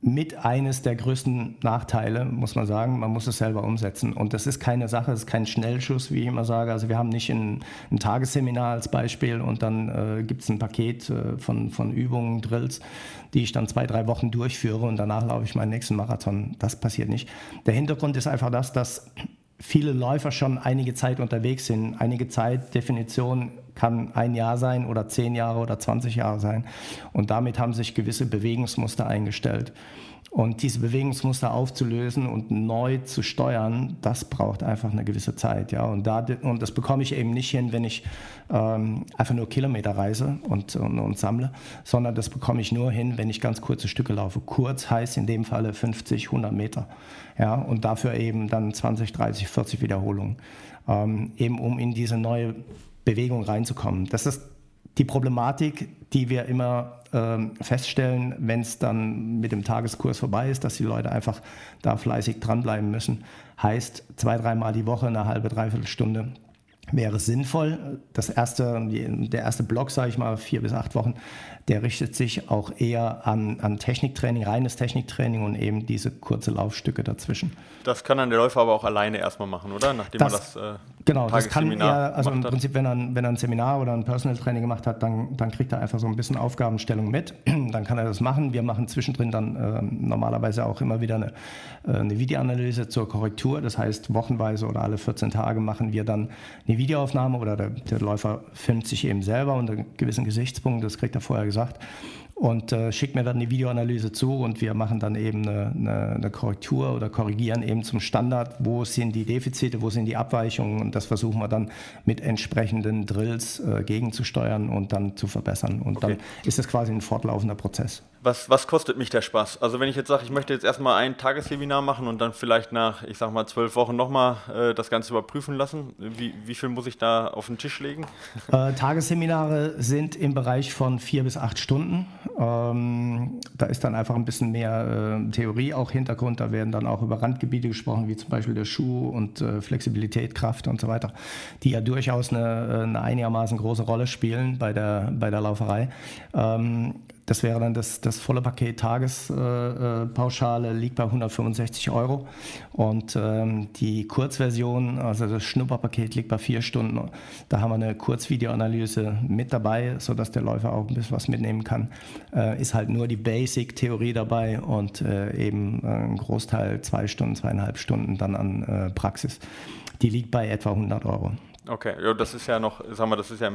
mit eines der größten Nachteile, muss man sagen. Man muss es selber umsetzen. Und das ist keine Sache, es ist kein Schnellschuss, wie ich immer sage. Also wir haben nicht ein, ein Tagesseminar als Beispiel und dann äh, gibt es ein Paket äh, von, von Übungen, Drills, die ich dann zwei, drei Wochen durchführe und danach laufe ich meinen nächsten Marathon. Das passiert nicht. Der Hintergrund ist einfach das, dass viele Läufer schon einige Zeit unterwegs sind. Einige Zeit, Definition kann ein Jahr sein oder zehn Jahre oder 20 Jahre sein. Und damit haben sich gewisse Bewegungsmuster eingestellt. Und diese Bewegungsmuster aufzulösen und neu zu steuern, das braucht einfach eine gewisse Zeit. Ja? Und, da, und das bekomme ich eben nicht hin, wenn ich ähm, einfach nur Kilometer reise und, und, und, sammle, sondern das bekomme ich nur hin, wenn ich ganz kurze Stücke laufe. Kurz heißt in dem Falle 50, 100 Meter. Ja? Und dafür eben dann 20, 30, 40 Wiederholungen. Ähm, eben um in diese neue Bewegung reinzukommen. Das ist die Problematik, die wir immer ähm, feststellen, wenn es dann mit dem Tageskurs vorbei ist, dass die Leute einfach da fleißig dranbleiben müssen. Heißt, zwei, dreimal die Woche eine halbe, dreiviertel Stunde wäre sinnvoll. Das erste, der erste Block, sage ich mal, vier bis acht Wochen, der richtet sich auch eher an, an Techniktraining, reines Techniktraining und eben diese kurze Laufstücke dazwischen. Das kann dann der Läufer aber auch alleine erstmal machen, oder? Nachdem das, er das äh, Genau, das kann er, also im Prinzip, wenn er, wenn er ein Seminar oder ein Personal Training gemacht hat, dann, dann kriegt er einfach so ein bisschen Aufgabenstellung mit. dann kann er das machen. Wir machen zwischendrin dann äh, normalerweise auch immer wieder eine, äh, eine Videoanalyse zur Korrektur. Das heißt, wochenweise oder alle 14 Tage machen wir dann eine Videoaufnahme oder der, der Läufer filmt sich eben selber unter gewissen Gesichtspunkten. Das kriegt er vorher gesagt und äh, schickt mir dann die Videoanalyse zu und wir machen dann eben eine, eine, eine, Korrektur oder korrigieren eben zum Standard, wo sind die Defizite, wo sind die Abweichungen und das versuchen wir dann mit entsprechenden Drills äh, gegenzusteuern und dann zu verbessern. Und okay. dann ist das quasi ein fortlaufender Prozess. Was, was kostet mich der Spaß? Also wenn ich jetzt sage, ich möchte jetzt erstmal ein Tagesseminar machen und dann vielleicht nach, ich sag mal, zwölf Wochen nochmal äh, das Ganze überprüfen lassen, wie, wie viel muss ich da auf den Tisch legen? Äh, Tagesseminare sind im Bereich von vier bis acht Stunden. Ähm, da ist dann einfach ein bisschen mehr äh, Theorie auch Hintergrund. Da werden dann auch über Randgebiete gesprochen, wie zum Beispiel der Schuh und äh, Flexibilität, Kraft und so weiter, die ja durchaus eine, eine einigermaßen große Rolle spielen bei der, bei der Lauferei. Ähm, das wäre dann das, das volle Paket Tagespauschale, äh, liegt bei 165 Euro. Und ähm, die Kurzversion, also das Schnupperpaket, liegt bei vier Stunden. Da haben wir eine Kurzvideoanalyse mit dabei, sodass der Läufer auch ein bisschen was mitnehmen kann. Äh, ist halt nur die Basic-Theorie dabei und äh, eben ein Großteil, zwei Stunden, zweieinhalb Stunden dann an äh, Praxis. Die liegt bei etwa 100 Euro. Okay, ja, das ist ja noch, sagen wir, das ist ja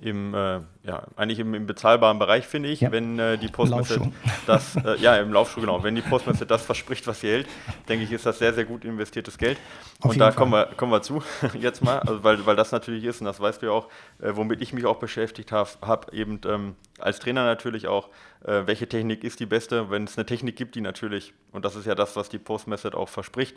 im, äh, ja, eigentlich im, im, bezahlbaren Bereich, finde ich, ja. wenn äh, die Postmesse das, äh, ja, im Laufschuh, genau, wenn die Postmesse das verspricht, was sie hält, denke ich, ist das sehr, sehr gut investiertes Geld. Auf und da kommen wir, kommen wir zu, jetzt mal, also weil, weil das natürlich ist, und das weißt du ja auch, äh, womit ich mich auch beschäftigt habe, hab eben ähm, als Trainer natürlich auch, äh, welche Technik ist die beste, wenn es eine Technik gibt, die natürlich, und das ist ja das, was die Postmesse auch verspricht,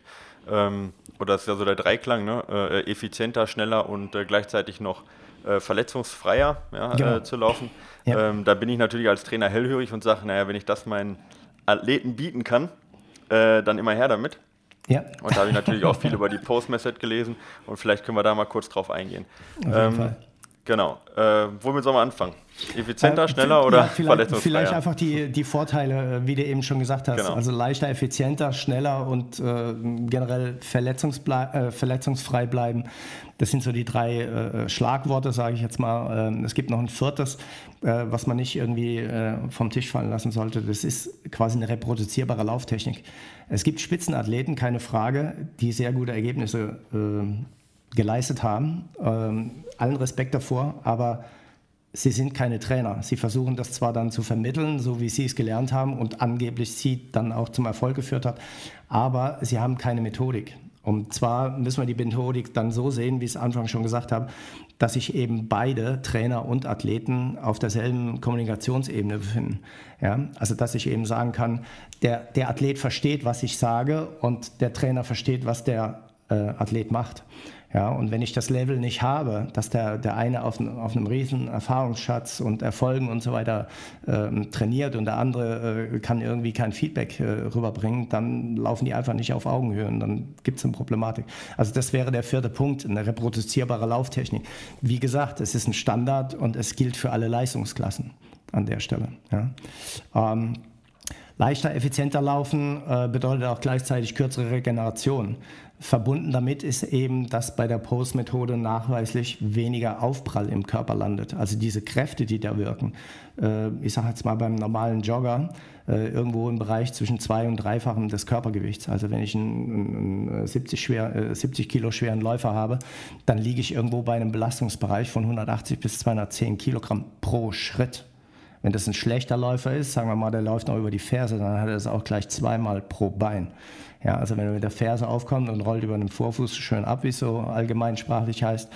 ähm, oder das ist ja so der Dreiklang, ne, äh, effizienter, schneller und gleichzeitig noch äh, verletzungsfreier ja, genau. äh, zu laufen. Ja. Ähm, da bin ich natürlich als Trainer hellhörig und sage, naja, wenn ich das meinen Athleten bieten kann, äh, dann immer her damit. Ja. Und da habe ich natürlich auch viel über die Post-Method gelesen und vielleicht können wir da mal kurz drauf eingehen. Auf jeden ähm, Fall. Genau. Äh, womit sollen wir anfangen? Effizienter, äh, schneller oder ja, vielleicht, vielleicht einfach die, die Vorteile, äh, wie du eben schon gesagt hast. Genau. Also leichter, effizienter, schneller und äh, generell äh, verletzungsfrei bleiben. Das sind so die drei äh, Schlagworte, sage ich jetzt mal. Ähm, es gibt noch ein viertes, was man nicht irgendwie vom Tisch fallen lassen sollte. Das ist quasi eine reproduzierbare Lauftechnik. Es gibt Spitzenathleten, keine Frage, die sehr gute Ergebnisse geleistet haben. Ähm, allen Respekt davor, aber sie sind keine Trainer. Sie versuchen das zwar dann zu vermitteln, so wie sie es gelernt haben und angeblich sie dann auch zum Erfolg geführt hat, aber sie haben keine Methodik. Und zwar müssen wir die Methodik dann so sehen, wie ich es Anfang schon gesagt habe, dass sich eben beide Trainer und Athleten auf derselben Kommunikationsebene befinden. Ja, also dass ich eben sagen kann, der, der Athlet versteht, was ich sage und der Trainer versteht, was der äh, Athlet macht. Ja, und wenn ich das Level nicht habe, dass der, der eine auf, auf einem riesen Erfahrungsschatz und Erfolgen und so weiter ähm, trainiert und der andere äh, kann irgendwie kein Feedback äh, rüberbringen, dann laufen die einfach nicht auf Augenhöhe und dann gibt es eine Problematik. Also das wäre der vierte Punkt, eine reproduzierbare Lauftechnik. Wie gesagt, es ist ein Standard und es gilt für alle Leistungsklassen an der Stelle. Ja. Ähm, Leichter, effizienter laufen äh, bedeutet auch gleichzeitig kürzere Regeneration. Verbunden damit ist eben, dass bei der Post-Methode nachweislich weniger Aufprall im Körper landet. Also diese Kräfte, die da wirken. Äh, ich sage jetzt mal beim normalen Jogger äh, irgendwo im Bereich zwischen zwei und dreifachen des Körpergewichts. Also wenn ich einen, einen 70, schwer, 70 Kilo schweren Läufer habe, dann liege ich irgendwo bei einem Belastungsbereich von 180 bis 210 Kilogramm pro Schritt. Wenn das ein schlechter Läufer ist, sagen wir mal, der läuft noch über die Ferse, dann hat er das auch gleich zweimal pro Bein. Ja, also wenn er mit der Ferse aufkommt und rollt über den Vorfuß schön ab, wie es so allgemeinsprachlich heißt,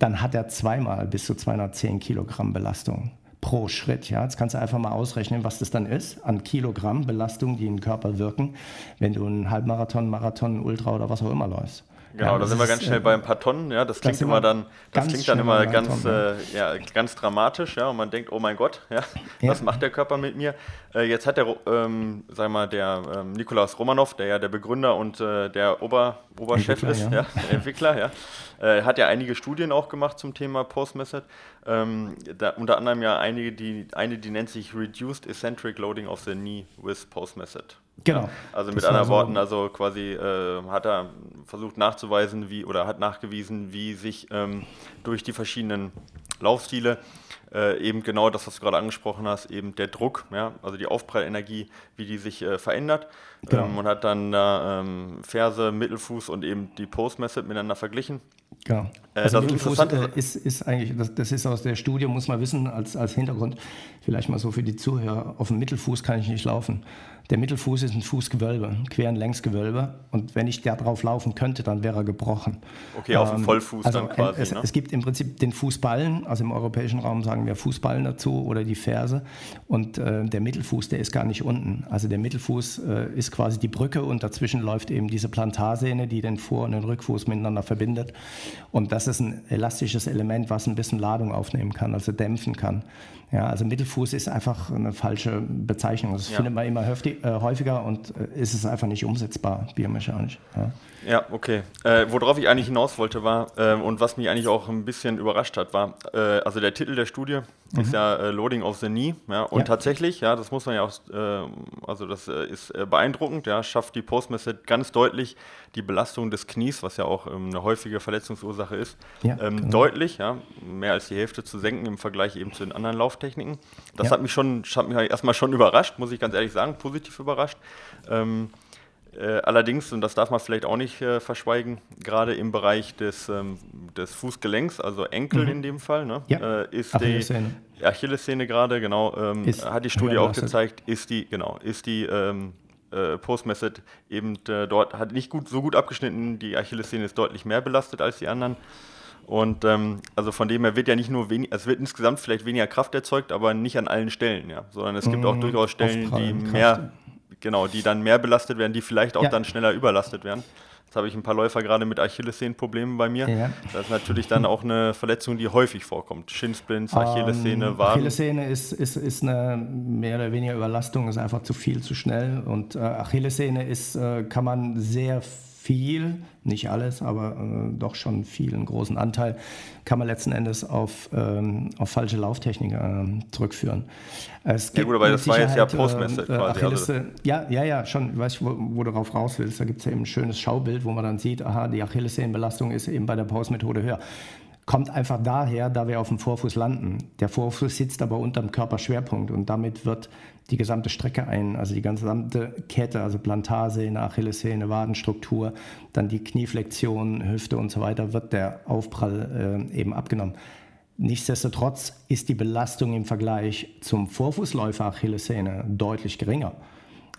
dann hat er zweimal bis zu 210 Kilogramm Belastung pro Schritt. Ja, jetzt kannst du einfach mal ausrechnen, was das dann ist an Kilogramm Belastung, die in den Körper wirken, wenn du einen Halbmarathon, Marathon, Ultra oder was auch immer läufst. Genau, ja, da sind wir ganz schnell äh, bei ein paar Tonnen. Ja, das klingt immer dann, das klingt dann immer ganz, äh, ja, ganz dramatisch. Ja, und man denkt, oh mein Gott, ja, ja. was macht der Körper mit mir? Äh, jetzt hat der, ähm, sag mal, der ähm, Nikolaus Romanov, der ja der Begründer und äh, der Ober, Oberchef ist, ja. der Entwickler, ja, äh, hat ja einige Studien auch gemacht zum Thema Post-Method. Ähm, unter anderem ja einige, die, eine, die nennt sich Reduced Eccentric Loading of the Knee with Post-Method. Genau. Also mit anderen so Worten, also quasi äh, hat er versucht nachzuweisen, wie oder hat nachgewiesen, wie sich ähm, durch die verschiedenen Laufstile äh, eben genau das, was du gerade angesprochen hast, eben der Druck, ja, also die Aufprallenergie, wie die sich äh, verändert. Genau. Ähm, und hat dann da ähm, Ferse, Mittelfuß und eben die Post-Method miteinander verglichen. Genau. Äh, also Mittelfuß äh, ist, ist eigentlich, das, das, ist aus der Studie, muss man wissen, als, als Hintergrund, vielleicht mal so für die Zuhörer, auf dem Mittelfuß kann ich nicht laufen. Der Mittelfuß ist ein Fußgewölbe, ein queren Längsgewölbe. Und wenn ich da drauf laufen könnte, dann wäre er gebrochen. Okay, auf dem ähm, Vollfuß also dann quasi. Es, ne? es, gibt im Prinzip den Fußballen, also im europäischen Raum sagen wir Fußballen dazu oder die Ferse. Und äh, der Mittelfuß, der ist gar nicht unten. Also der Mittelfuß äh, ist quasi die Brücke und dazwischen läuft eben diese Plantarsehne, die den Vor- und den Rückfuß miteinander verbindet. Und das ist ein elastisches Element, was ein bisschen Ladung aufnehmen kann, also dämpfen kann. Ja, also Mittelfuß ist einfach eine falsche Bezeichnung. Das ja. findet man immer häufig, äh, häufiger und äh, ist es einfach nicht umsetzbar biomechanisch. Ja, ja okay. Äh, worauf ich eigentlich hinaus wollte war ähm, und was mich eigentlich auch ein bisschen überrascht hat, war, äh, also der Titel der Studie mhm. ist ja äh, Loading of the Knee. Ja, und tatsächlich, ja, das muss man ja auch, äh, also das ist beeindruckend, ja, schafft die Postmethod ganz deutlich die Belastung des Knies, was ja auch ähm, eine häufige Verletzungsursache ist, ähm, genau. deutlich, ja, mehr als die Hälfte zu senken im Vergleich eben zu den anderen Lauf Lauftechniken. Das ja. hat mich schon, hat mich erstmal schon überrascht, muss ich ganz ehrlich sagen, positiv überrascht. Ähm, äh, allerdings, und das darf man vielleicht auch nicht äh, verschweigen, gerade im Bereich des, ähm, des Fußgelenks, also Enkel mhm. in dem Fall, ne, ja. äh, ist Achillessehne. die Achillessehne gerade, genau, ähm, hat die Studie auch gezeigt, ist die, genau, ist die ähm, äh, Post-Method eben äh, dort, hat nicht gut, so gut abgeschnitten, die Achillessehne ist deutlich mehr belastet als die anderen. Und ähm, also von dem her wird ja nicht nur wenig, es wird insgesamt vielleicht weniger Kraft erzeugt, aber nicht an allen Stellen, ja. Sondern es gibt mhm, auch durchaus Stellen, die mehr, genau, die dann mehr belastet werden, die vielleicht auch ja. dann schneller überlastet werden. Jetzt habe ich ein paar Läufer gerade mit Achillessehnenproblemen bei mir. Ja. Das ist natürlich dann auch eine Verletzung, die häufig vorkommt. Shinsplints, ähm, Achillessehne, ähm, Waden. Achillessehne ist, ist, ist eine mehr oder weniger Überlastung, ist einfach zu viel, zu schnell. Und äh, Achillessehne ist, äh, kann man sehr viel, nicht alles, aber äh, doch schon viel, einen großen Anteil, kann man letzten Endes auf, ähm, auf falsche Lauftechnik äh, zurückführen. Es ja gut, aber das war jetzt ja Postmesse äh, quasi. Also. Ja, ja, ja, schon, ich weiß, wo, wo du darauf raus willst. Da gibt es ja eben ein schönes Schaubild, wo man dann sieht, aha, die Achillessehnenbelastung ist eben bei der Postmethode höher kommt einfach daher, da wir auf dem Vorfuß landen. Der Vorfuß sitzt aber unter dem Körperschwerpunkt und damit wird die gesamte Strecke ein, also die gesamte Kette, also Plantarsehne, Achillessehne, Wadenstruktur, dann die Knieflexion, Hüfte und so weiter, wird der Aufprall äh, eben abgenommen. Nichtsdestotrotz ist die Belastung im Vergleich zum Vorfußläufer Achillessehne deutlich geringer.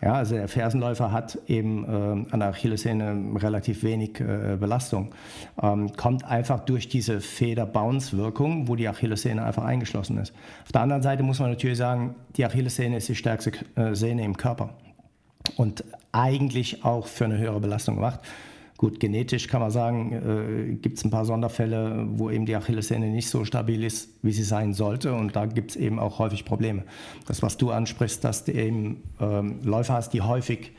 Ja, also der Fersenläufer hat eben äh, an der Achillessehne relativ wenig äh, Belastung. Ähm, kommt einfach durch diese Feder-Bounce-Wirkung, wo die Achillessehne einfach eingeschlossen ist. Auf der anderen Seite muss man natürlich sagen, die Achillessehne ist die stärkste äh, Sehne im Körper und eigentlich auch für eine höhere Belastung gemacht. Gut, genetisch kann man sagen, äh, gibt es ein paar Sonderfälle, wo eben die Achillessehne nicht so stabil ist, wie sie sein sollte. Und da gibt es eben auch häufig Probleme. Das, was du ansprichst, dass du eben ähm, Läufer hast, die häufig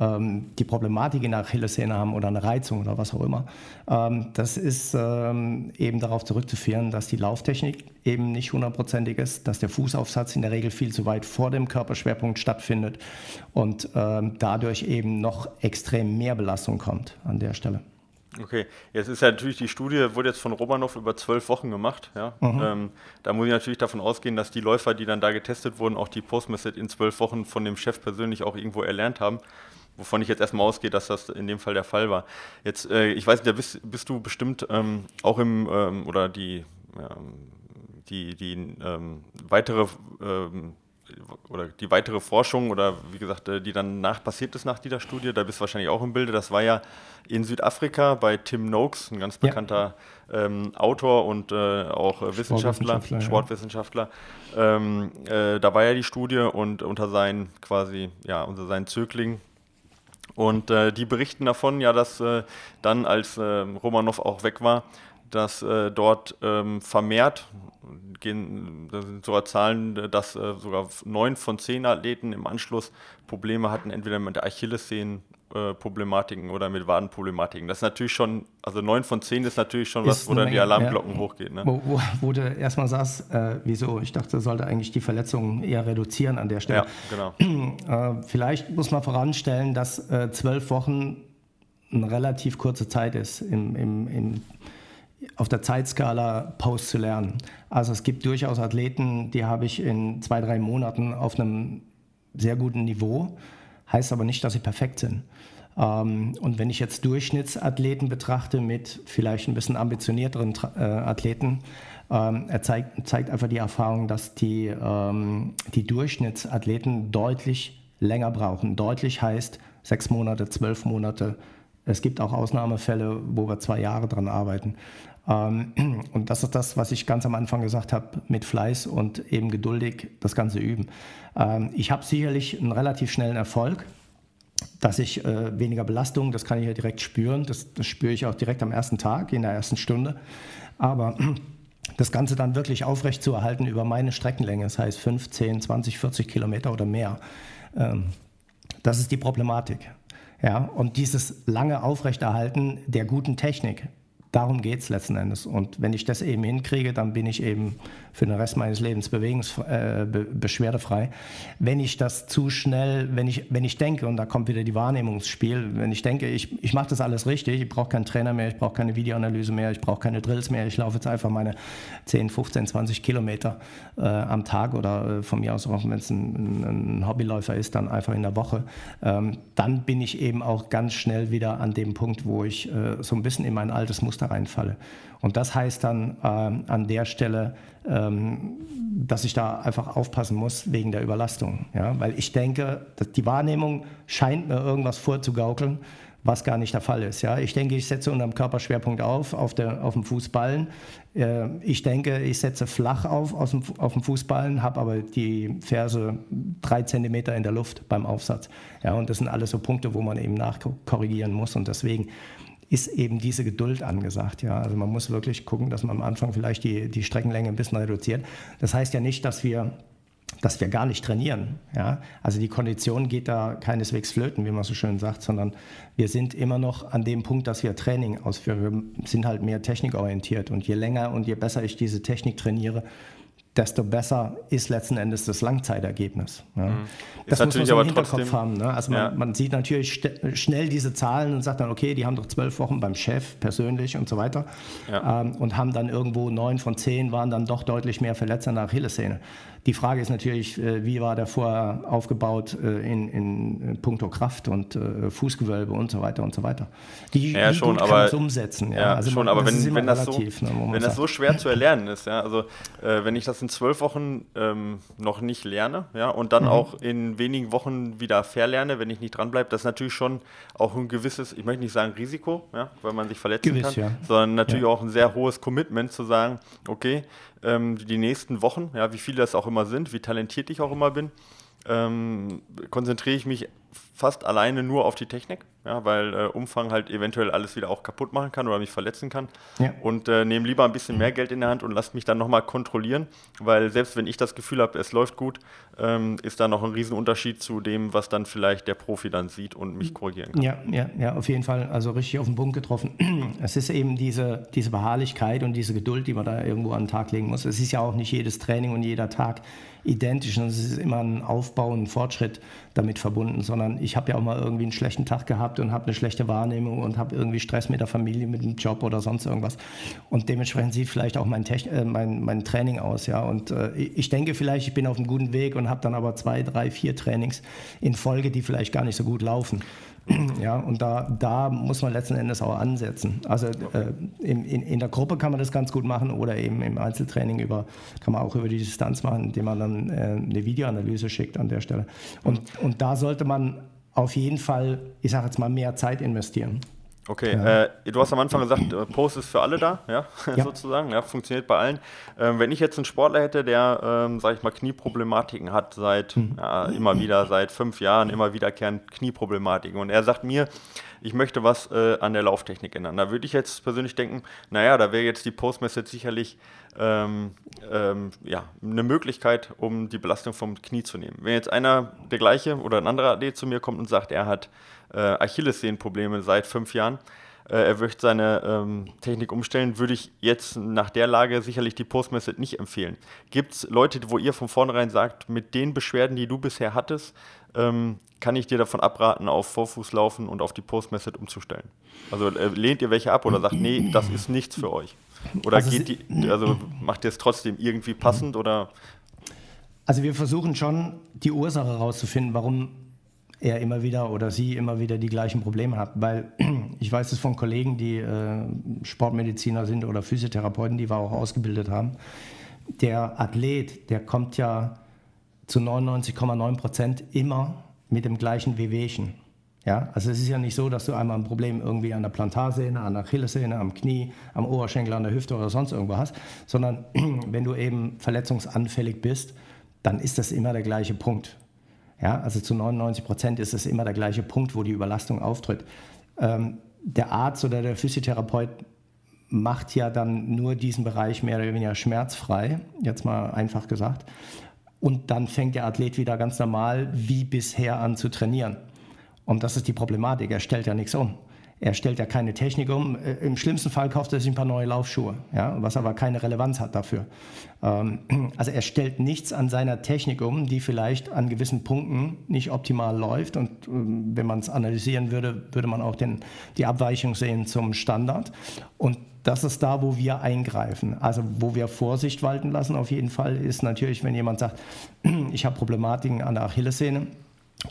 die Problematik in der Achillessehne haben oder eine Reizung oder was auch immer. Ähm, das ist ähm, eben darauf zurückzuführen, dass die Lauftechnik eben nicht hundertprozentig ist, dass der Fußaufsatz in der Regel viel zu weit vor dem Körperschwerpunkt stattfindet und ähm, dadurch eben noch extrem mehr Belastung kommt an der Stelle. Okay, jetzt ist ja natürlich die Studie, wurde jetzt von Romanov über zwölf Wochen gemacht. Ja? Mhm. Ähm, da muss ich natürlich davon ausgehen, dass die Läufer, die dann da getestet wurden, auch die Postmethod in zwölf Wochen von dem Chef persönlich auch irgendwo erlernt haben wovon ich jetzt erstmal ausgehe, dass das in dem Fall der Fall war. Jetzt, äh, ich weiß nicht, da bist, bist du bestimmt ähm, auch im, ähm, oder die, ähm, die, die ähm, weitere ähm, oder die weitere Forschung oder wie gesagt, äh, die dann nach passiert ist nach dieser Studie, da bist du wahrscheinlich auch im Bilde. Das war ja in Südafrika bei Tim Noakes, ein ganz bekannter ja. ähm, Autor und äh, auch Wissenschaftler, Sportwissenschaftler. Ja. Äh, da war ja die Studie und unter seinen quasi, ja, unter seinen Zöglingen und äh, die berichten davon, ja, dass äh, dann, als äh, Romanov auch weg war, dass äh, dort ähm, vermehrt, gehen, da sind sogar Zahlen, dass äh, sogar neun von zehn Athleten im Anschluss Probleme hatten, entweder mit der Achillessehnen Problematiken oder mit Wadenproblematiken. Das ist natürlich schon, also neun von zehn ist natürlich schon was, wo dann die Alarmglocken ja. hochgehen. Ne? Wo, wo, wo, du erstmal sagst, äh, wieso, ich dachte, sollte eigentlich die Verletzungen eher reduzieren an der Stelle. Ja, genau. Äh, vielleicht muss man voranstellen, dass äh, zwölf Wochen eine relativ kurze Zeit ist, im, im, im, auf der Zeitskala Post zu lernen. Also es gibt durchaus Athleten, die habe ich in zwei, drei Monaten auf einem sehr guten Niveau heißt aber nicht, dass sie perfekt sind. Ähm, und wenn ich jetzt Durchschnittsathleten betrachte mit vielleicht ein bisschen ambitionierteren äh, Athleten, ähm, zeigt, zeigt einfach die Erfahrung, dass die, ähm, die Durchschnittsathleten deutlich länger brauchen. Deutlich heißt sechs Monate, zwölf Monate. Es gibt auch Ausnahmefälle, wo wir zwei Jahre dran arbeiten. Ähm, und das ist das, was ich ganz am Anfang gesagt habe, mit Fleiß und eben geduldig das Ganze üben. Ähm, ich habe sicherlich einen relativ schnellen Erfolg, dass ich äh, weniger Belastung, das kann ich ja direkt spüren, das, das spüre ich auch direkt am ersten Tag, in der ersten Stunde. Aber das Ganze dann wirklich aufrecht zu erhalten über meine Streckenlänge, das heißt 5, 10, 20, 40 Kilometer oder mehr, ähm, das ist die Problematik. Ja, und dieses lange Aufrechterhalten der guten Technik, Darum geht es letzten Endes. Und wenn ich das eben hinkriege, dann bin ich eben für den Rest meines Lebens bewegungs äh, be beschwerdefrei. Wenn ich das zu schnell, wenn ich, wenn ich denke, und da kommt wieder die Wahrnehmung ins Spiel, wenn ich denke, ich, ich mache das alles richtig, ich brauche keinen Trainer mehr, ich brauche keine Videoanalyse mehr, ich brauche keine Drills mehr, ich laufe jetzt einfach meine 10, 15, 20 Kilometer äh, am Tag oder äh, von mir aus auch, wenn es ein, ein, Hobbyläufer ist, dann einfach in der Woche, ähm, dann bin ich eben auch ganz schnell wieder an dem Punkt, wo ich äh, so ein bisschen in mein altes Muster Muster reinfalle. Und das heißt dann ähm, an der Stelle, ähm, dass ich da einfach aufpassen muss wegen der Überlastung. Ja? Weil ich denke, dass die Wahrnehmung scheint mir irgendwas vorzugaukeln, was gar nicht der Fall ist. Ja? Ich denke, ich setze unter dem Körperschwerpunkt auf, auf, der, auf dem Fußballen. Äh, ich denke, ich setze flach auf aus dem, auf dem Fußballen, habe aber die Ferse drei Zentimeter in der Luft beim Aufsatz. Ja? Und das sind alles so Punkte, wo man eben nachkorrigieren muss. Und deswegen ist eben diese Geduld angesagt. Ja? Also man muss wirklich gucken, dass man am Anfang vielleicht die, die Streckenlänge ein bisschen reduziert. Das heißt ja nicht, dass wir dass wir gar nicht trainieren. Ja? Also die Kondition geht da keineswegs flöten, wie man so schön sagt, sondern wir sind immer noch an dem Punkt, dass wir Training ausführen. Wir sind halt mehr technikorientiert und je länger und je besser ich diese Technik trainiere, desto besser ist letzten Endes das Langzeitergebnis. Ja. Mhm. Das muss man so im Hinterkopf trotzdem, haben. Ne? Also man, ja. man, sieht natürlich schnell diese Zahlen und sagt dann, okay, die haben doch zwölf Wochen beim Chef persönlich und so weiter ja. ähm, und haben dann irgendwo neun von zehn waren dann doch deutlich mehr Verletzer nach Achillessehne. Die Frage ist natürlich, äh, wie war der vorher aufgebaut äh, in, in puncto Kraft und äh, Fußgewölbe und so weiter und so weiter. Die, ja, wie schon, aber, umsetzen? Ja, also schon, man, aber wenn, wenn, das, so, ne, wenn das so schwer zu erlernen ist, ja, also äh, wenn ich das in zwölf Wochen ähm, noch nicht lerne, ja, und dann mhm. auch in wenigen Wochen wieder verlerne, wenn ich nicht dranbleibe, das ist natürlich schon auch ein gewisses, ich möchte nicht sagen Risiko, ja, weil man sich verletzen Gewiss, kann, ja. sondern natürlich auch ein sehr hohes Commitment zu sagen, okay, ähm, die nächsten Wochen, ja, wie viele das auch immer sind, wie talentiert ich auch immer bin, ähm, konzentriere ich mich fast alleine nur auf die Technik. Ja, weil äh, Umfang halt eventuell alles wieder auch kaputt machen kann oder mich verletzen kann. Ja. Und äh, nehme lieber ein bisschen mehr Geld in der Hand und lasse mich dann nochmal kontrollieren, weil selbst wenn ich das Gefühl habe, es läuft gut, ähm, ist da noch ein Riesenunterschied zu dem, was dann vielleicht der Profi dann sieht und mich korrigieren kann. Ja, ja, ja, auf jeden Fall. Also richtig auf den Punkt getroffen. Es ist eben diese, diese Beharrlichkeit und diese Geduld, die man da irgendwo an den Tag legen muss. Es ist ja auch nicht jedes Training und jeder Tag identisch und es ist immer ein Aufbau, ein Fortschritt damit verbunden, sondern ich habe ja auch mal irgendwie einen schlechten Tag gehabt und habe eine schlechte Wahrnehmung und habe irgendwie Stress mit der Familie, mit dem Job oder sonst irgendwas und dementsprechend sieht vielleicht auch mein, Techn äh, mein, mein Training aus, ja und äh, ich denke vielleicht, ich bin auf einem guten Weg und habe dann aber zwei, drei, vier Trainings in Folge, die vielleicht gar nicht so gut laufen. Ja, und da, da muss man letzten Endes auch ansetzen. Also äh, in, in, in, der Gruppe kann man das ganz gut machen oder eben im Einzeltraining über, kann man auch über die Distanz machen, indem man dann äh, eine Videoanalyse schickt an der Stelle. Und, und da sollte man auf jeden Fall, ich sage jetzt mal, mehr Zeit investieren. Okay, ja. äh, du hast am Anfang gesagt, äh, Post ist für alle da, ja, ja. sozusagen, ja, funktioniert bei allen. Ähm, wenn ich jetzt einen Sportler hätte, der, ähm, sage ich mal, Knieproblematiken hat seit mhm. ja, immer wieder, seit fünf Jahren, immer wiederkehrend Knieproblematiken und er sagt mir, ich möchte was äh, an der Lauftechnik ändern. Da würde ich jetzt persönlich denken, naja, da wäre jetzt die Post-Message sicherlich ähm, ähm, ja, eine Möglichkeit, um die Belastung vom Knie zu nehmen. Wenn jetzt einer, der gleiche oder ein anderer Athlet zu mir kommt und sagt, er hat äh, Achillessehnenprobleme seit fünf Jahren, äh, er möchte seine ähm, Technik umstellen, würde ich jetzt nach der Lage sicherlich die Post-Method nicht empfehlen. Gibt es Leute, wo ihr von vornherein sagt, mit den Beschwerden, die du bisher hattest, ähm, kann ich dir davon abraten, auf Vorfuß laufen und auf die Post-Method umzustellen? Also äh, lehnt ihr welche ab oder sagt, nee, das ist nichts für euch? Oder also geht die, also macht ihr es trotzdem irgendwie passend oder? Also wir versuchen schon die Ursache herauszufinden, warum er immer wieder oder sie immer wieder die gleichen Probleme hat. Weil ich weiß es von Kollegen, die äh, Sportmediziner sind oder Physiotherapeuten, die wir auch ausgebildet haben. Der Athlet, der kommt ja zu 99,9 Prozent immer mit dem gleichen Wehwehchen. Ja, also es ist ja nicht so, dass du einmal ein Problem irgendwie an der Plantarsehne, an der Achillessehne, am Knie, am Oberschenkel, an der Hüfte oder sonst irgendwo hast, sondern wenn du eben verletzungsanfällig bist, dann ist das immer der gleiche Punkt. Ja, also zu 99 Prozent ist es immer der gleiche Punkt, wo die Überlastung auftritt. Ähm, der Arzt oder der Physiotherapeut macht ja dann nur diesen Bereich mehr oder weniger schmerzfrei, jetzt mal einfach gesagt. Und dann fängt der Athlet wieder ganz normal wie bisher an zu trainieren. Und das ist die Problematik. Er stellt ja nichts um. Er stellt ja keine Technik um. Äh, Im schlimmsten Fall kauft er sich ein paar neue Laufschuhe, ja, was aber keine Relevanz hat dafür. Ähm, also er stellt nichts an seiner Technik um, die vielleicht an gewissen Punkten nicht optimal läuft. Und ähm, wenn man es analysieren würde, würde man auch den, die Abweichung sehen zum Standard. Und das ist da, wo wir eingreifen. Also wo wir Vorsicht walten lassen auf jeden Fall, ist natürlich, wenn jemand sagt, ich habe Problematiken an der Achillessehne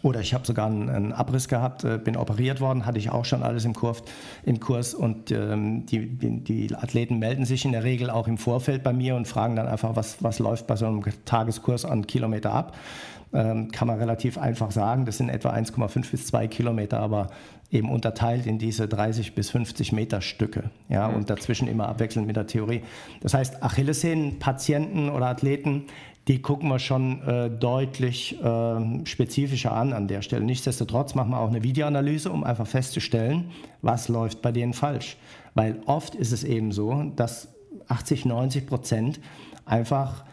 oder ich habe sogar einen, einen, Abriss gehabt, äh, bin operiert worden, hatte ich auch schon alles im Kurs. Im Kurs und ähm, die, die, die, Athleten melden sich in der Regel auch im Vorfeld bei mir und fragen dann einfach, was, was läuft bei so einem Tageskurs an Kilometer ab. Ähm, kann man relativ einfach sagen, das sind etwa 1,5 bis 2 Kilometer, aber eben unterteilt in diese 30 bis 50 Meter Stücke. Ja, mhm. und dazwischen immer abwechselnd mit der Theorie. Das heißt, Achillessehnen-Patienten oder Athleten, die gucken wir schon äh, deutlich äh, spezifischer an an der Stelle. Nichtsdestotrotz machen wir auch eine Videoanalyse, um einfach festzustellen, was läuft bei denen falsch. Weil oft ist es eben so, dass 80, 90 Prozent einfach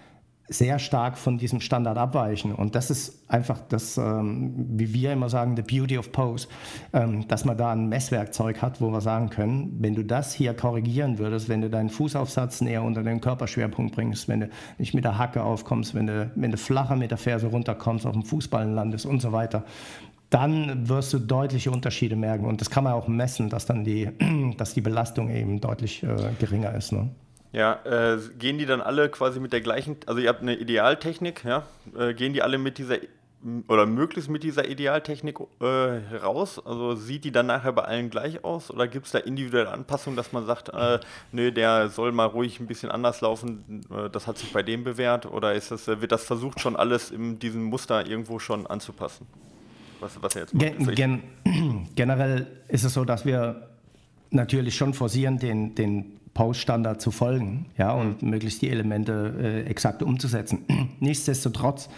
sehr stark von diesem Standard abweichen. Und das ist einfach das, ähm, wie wir immer sagen, the beauty of Pose, ähm, dass man da ein Messwerkzeug hat, wo wir sagen können, wenn du das hier korrigieren würdest, wenn du deinen Fußaufsatz näher unter den Körperschwerpunkt bringst, wenn du nicht mit der Hacke aufkommst, wenn du, wenn du flacher mit der Ferse runterkommst, auf dem Fußballen landest und so weiter, dann wirst du deutliche Unterschiede merken. Und das kann man auch messen, dass dann die, dass die Belastung eben deutlich äh, geringer ist. Ne? Ja, äh, gehen die dann alle quasi mit der gleichen, also ihr habt eine Idealtechnik, ja? Äh, gehen die alle mit dieser oder möglichst mit dieser Idealtechnik äh, raus? Also sieht die dann nachher bei allen gleich aus oder gibt es da individuelle Anpassungen, dass man sagt, äh, nö, der soll mal ruhig ein bisschen anders laufen, äh, das hat sich bei dem bewährt oder ist das, äh, wird das versucht schon alles in diesem Muster irgendwo schon anzupassen? Was, was er jetzt macht? Gen gen generell ist es so, dass wir natürlich schon forcieren, den, den Poststandard zu folgen ja, und möglichst die Elemente äh, exakt umzusetzen. Nichtsdestotrotz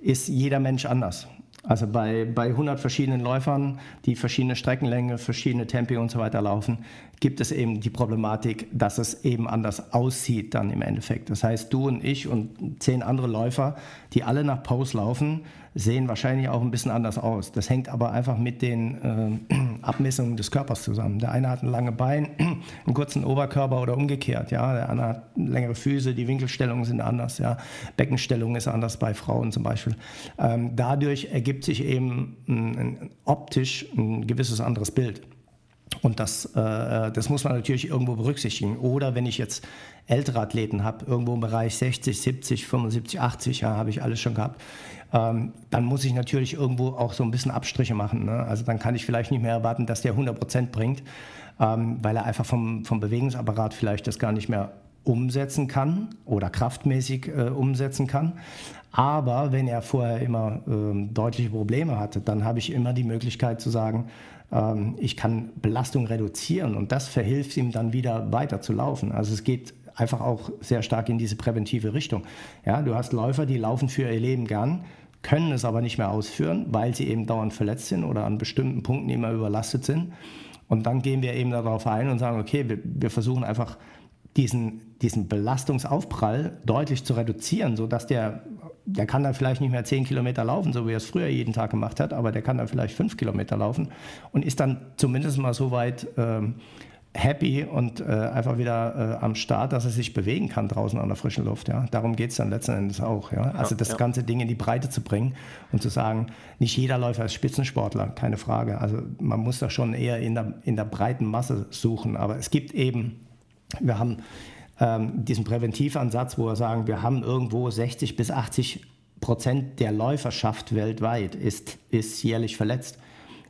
ist jeder Mensch anders. Also bei, bei 100 verschiedenen Läufern, die verschiedene Streckenlänge, verschiedene Tempi und so weiter laufen, gibt es eben die Problematik, dass es eben anders aussieht dann im Endeffekt. Das heißt, du und ich und zehn andere Läufer, die alle nach Pose laufen, sehen wahrscheinlich auch ein bisschen anders aus. Das hängt aber einfach mit den äh, Abmessungen des Körpers zusammen. Der eine hat ein lange Bein, einen kurzen Oberkörper oder umgekehrt. Ja, der andere hat längere Füße, die Winkelstellungen sind anders. Ja, Beckenstellung ist anders bei Frauen zum Beispiel. Ähm, dadurch ergibt sich eben ein, ein, optisch ein gewisses anderes Bild. Und das, äh, das muss man natürlich irgendwo berücksichtigen. Oder wenn ich jetzt ältere Athleten habe, irgendwo im Bereich 60, 70, 75, 80, ja, habe ich alles schon gehabt, ähm, dann muss ich natürlich irgendwo auch so ein bisschen Abstriche machen. Ne? Also dann kann ich vielleicht nicht mehr erwarten, dass der 100 Prozent bringt, ähm, weil er einfach vom, vom Bewegungsapparat vielleicht das gar nicht mehr umsetzen kann oder kraftmäßig äh, umsetzen kann. Aber wenn er vorher immer ähm, deutliche Probleme hatte, dann habe ich immer die Möglichkeit zu sagen, ähm, ich kann Belastung reduzieren und das verhilft ihm dann wieder weiter zu laufen. Also es geht einfach auch sehr stark in diese präventive Richtung. Ja, du hast Läufer, die laufen für ihr Leben gern, können es aber nicht mehr ausführen, weil sie eben dauernd verletzt sind oder an bestimmten Punkten immer überlastet sind. Und dann gehen wir eben darauf ein und sagen, okay, wir, wir versuchen einfach diesen, diesen Belastungsaufprall deutlich zu reduzieren, sodass der, der kann dann vielleicht nicht mehr zehn Kilometer laufen, so wie er es früher jeden Tag gemacht hat, aber der kann dann vielleicht fünf Kilometer laufen und ist dann zumindest mal so weit ähm, happy und äh, einfach wieder äh, am Start, dass er sich bewegen kann draußen an der frischen Luft. Ja? Darum geht es dann letzten Endes auch. Ja? Also das ja. ganze Ding in die Breite zu bringen und zu sagen, nicht jeder Läufer ist Spitzensportler, keine Frage. Also man muss da schon eher in der, in der breiten Masse suchen. Aber es gibt eben, wir haben ähm, diesen Präventivansatz, wo wir sagen, wir haben irgendwo 60 bis 80 Prozent der Läuferschaft weltweit ist, ist jährlich verletzt.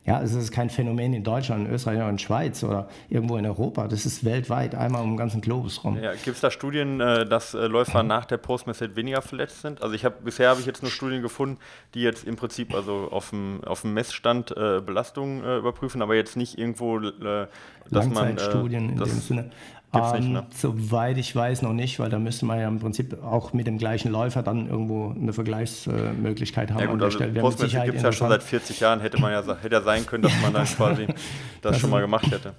Ja, es ist kein Phänomen in Deutschland, in Österreich oder in Schweiz oder irgendwo in Europa. Das ist weltweit, einmal um den ganzen Globus rum. Ja, Gibt es da Studien, äh, dass äh, Läufer nach der Postmessage weniger verletzt sind? Also ich habe bisher habe ich jetzt nur Studien gefunden, die jetzt im Prinzip also auf dem, auf dem Messstand äh, Belastung äh, überprüfen, aber jetzt nicht irgendwo, äh, dass man äh, in dem Sinne. Gibt's nicht, ne? Soweit ich weiß noch nicht, weil da müsste man ja im Prinzip auch mit dem gleichen Läufer dann irgendwo eine Vergleichsmöglichkeit haben. Ja gut, also Postmessage gibt es ja schon seit 40 Jahren, hätte man ja hätte ja sein können, dass man dann quasi das, das schon mal gemacht hätte.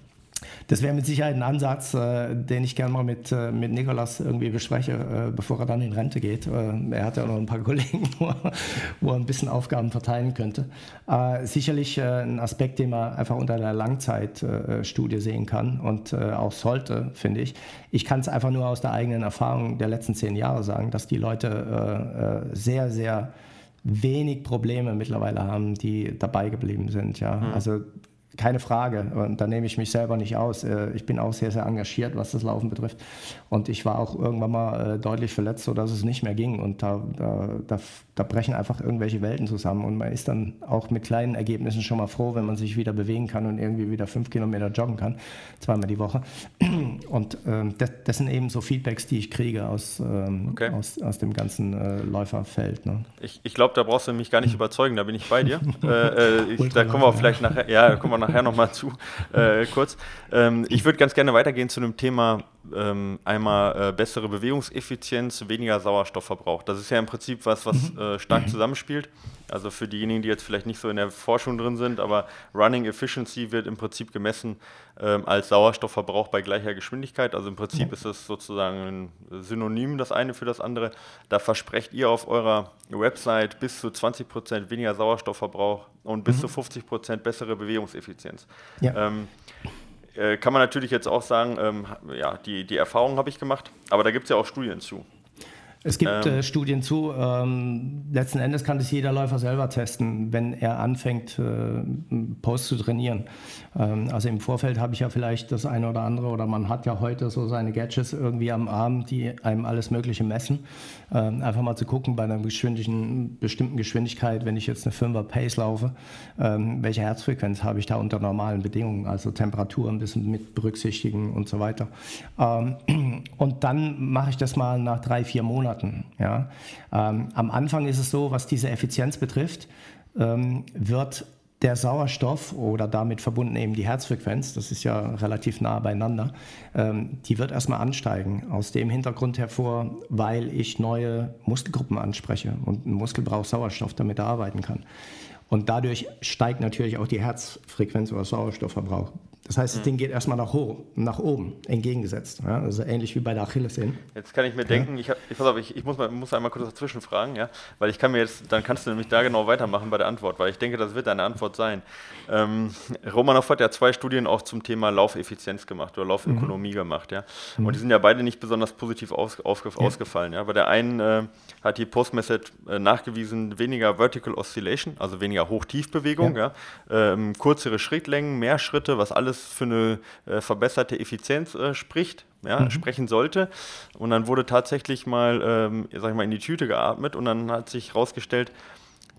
Das wäre mit Sicherheit ein Ansatz, äh, den ich gerne mal mit, äh, mit Nikolas irgendwie bespreche, äh, bevor er dann in Rente geht. Äh, er hat ja noch ein paar Kollegen, wo er, wo er ein bisschen Aufgaben verteilen könnte. Äh, sicherlich äh, ein Aspekt, den man einfach unter der Langzeitstudie sehen kann und auch sollte, finde ich. Ich kann es einfach nur aus der eigenen Erfahrung der letzten zehn Jahre sagen, dass die Leute sehr, sehr wenig Probleme mittlerweile haben, die dabei geblieben sind. Ja. Mhm. Also keine Frage. Und da nehme ich mich selber nicht aus. Äh, ich bin auch sehr, sehr engagiert, was das Laufen betrifft. Und ich war auch irgendwann mal äh, deutlich verletzt, sodass es nicht mehr ging. Und da, da, da, da, brechen einfach irgendwelche Welten zusammen. Und man ist dann auch mit kleinen Ergebnissen schon mal froh, wenn man sich wieder bewegen kann und irgendwie wieder fünf Kilometer joggen kann, zweimal die Woche. Und ähm, das, das, sind eben so Feedbacks, die ich kriege aus, ähm, okay. aus, aus dem ganzen äh, Läuferfeld. Ne? Ich, ich glaube, da brauchst du mich gar nicht überzeugen, da bin ich bei dir. äh, ich, da kommen wir vielleicht nachher, ja, kommen wir nachher nochmal zu, äh, kurz. Ähm, ich würde ganz gerne weitergehen zu einem Thema, ähm, einmal äh, bessere Bewegungseffizienz, weniger Sauerstoffverbrauch. Das ist ja im Prinzip was, was mhm. äh, stark zusammenspielt. Also für diejenigen, die jetzt vielleicht nicht so in der Forschung drin sind, aber Running Efficiency wird im Prinzip gemessen ähm, als Sauerstoffverbrauch bei gleicher Geschwindigkeit. Also im Prinzip ist es sozusagen ein Synonym das eine für das andere. Da versprecht ihr auf eurer Website bis zu 20% weniger Sauerstoffverbrauch und bis mhm. zu 50% bessere Bewegungseffizienz. Ja. Ähm, äh, kann man natürlich jetzt auch sagen, ähm, ja, die, die Erfahrung habe ich gemacht, aber da gibt es ja auch Studien zu. Es gibt ähm, äh, Studien zu. Ähm, letzten Endes kann das jeder Läufer selber testen, wenn er anfängt, äh, Post zu trainieren. Ähm, also im Vorfeld habe ich ja vielleicht das eine oder andere oder man hat ja heute so seine Gadgets irgendwie am Arm, die einem alles Mögliche messen. Ähm, einfach mal zu gucken bei einer bestimmten Geschwindigkeit, wenn ich jetzt eine 5er Pace laufe, ähm, welche Herzfrequenz habe ich da unter normalen Bedingungen, also Temperatur ein bisschen mit berücksichtigen und so weiter. Ähm, und dann mache ich das mal nach drei, vier Monaten Monaten. Ja. Ähm, am Anfang ist es so, was diese Effizienz betrifft, ähm, wird der Sauerstoff oder damit verbunden eben die Herzfrequenz, das ist ja relativ nah beieinander, ähm, die wird erstmal ansteigen. Aus dem Hintergrund hervor, weil ich neue Muskelgruppen anspreche und ein Muskel braucht Sauerstoff, damit er arbeiten kann. Und dadurch steigt natürlich auch die Herzfrequenz oder Sauerstoffverbrauch. Das heißt, das Ding geht erstmal nach, hoch, nach oben, entgegengesetzt. Ja? Also ähnlich wie bei der Achillessehne. Jetzt kann ich mir denken, ich, hab, ich, pass auf, ich, ich muss, mal, muss einmal kurz dazwischen fragen, ja? weil ich kann mir jetzt, dann kannst du nämlich da genau weitermachen bei der Antwort, weil ich denke, das wird deine Antwort sein. Ähm, Romanov hat ja zwei Studien auch zum Thema Laufeffizienz gemacht oder Laufökonomie mhm. gemacht. Ja? Und die sind ja beide nicht besonders positiv aus, aufge, ja. ausgefallen. Ja? Bei der einen äh, hat die Postmethod äh, nachgewiesen, weniger Vertical Oscillation, also weniger Hoch-Tief-Bewegung, ja. ja? Ähm, kürzere Schrittlängen, mehr Schritte, was alles für eine äh, verbesserte Effizienz äh, spricht, ja, mhm. sprechen sollte. Und dann wurde tatsächlich mal, ähm, sag ich mal, in die Tüte geatmet und dann hat sich herausgestellt,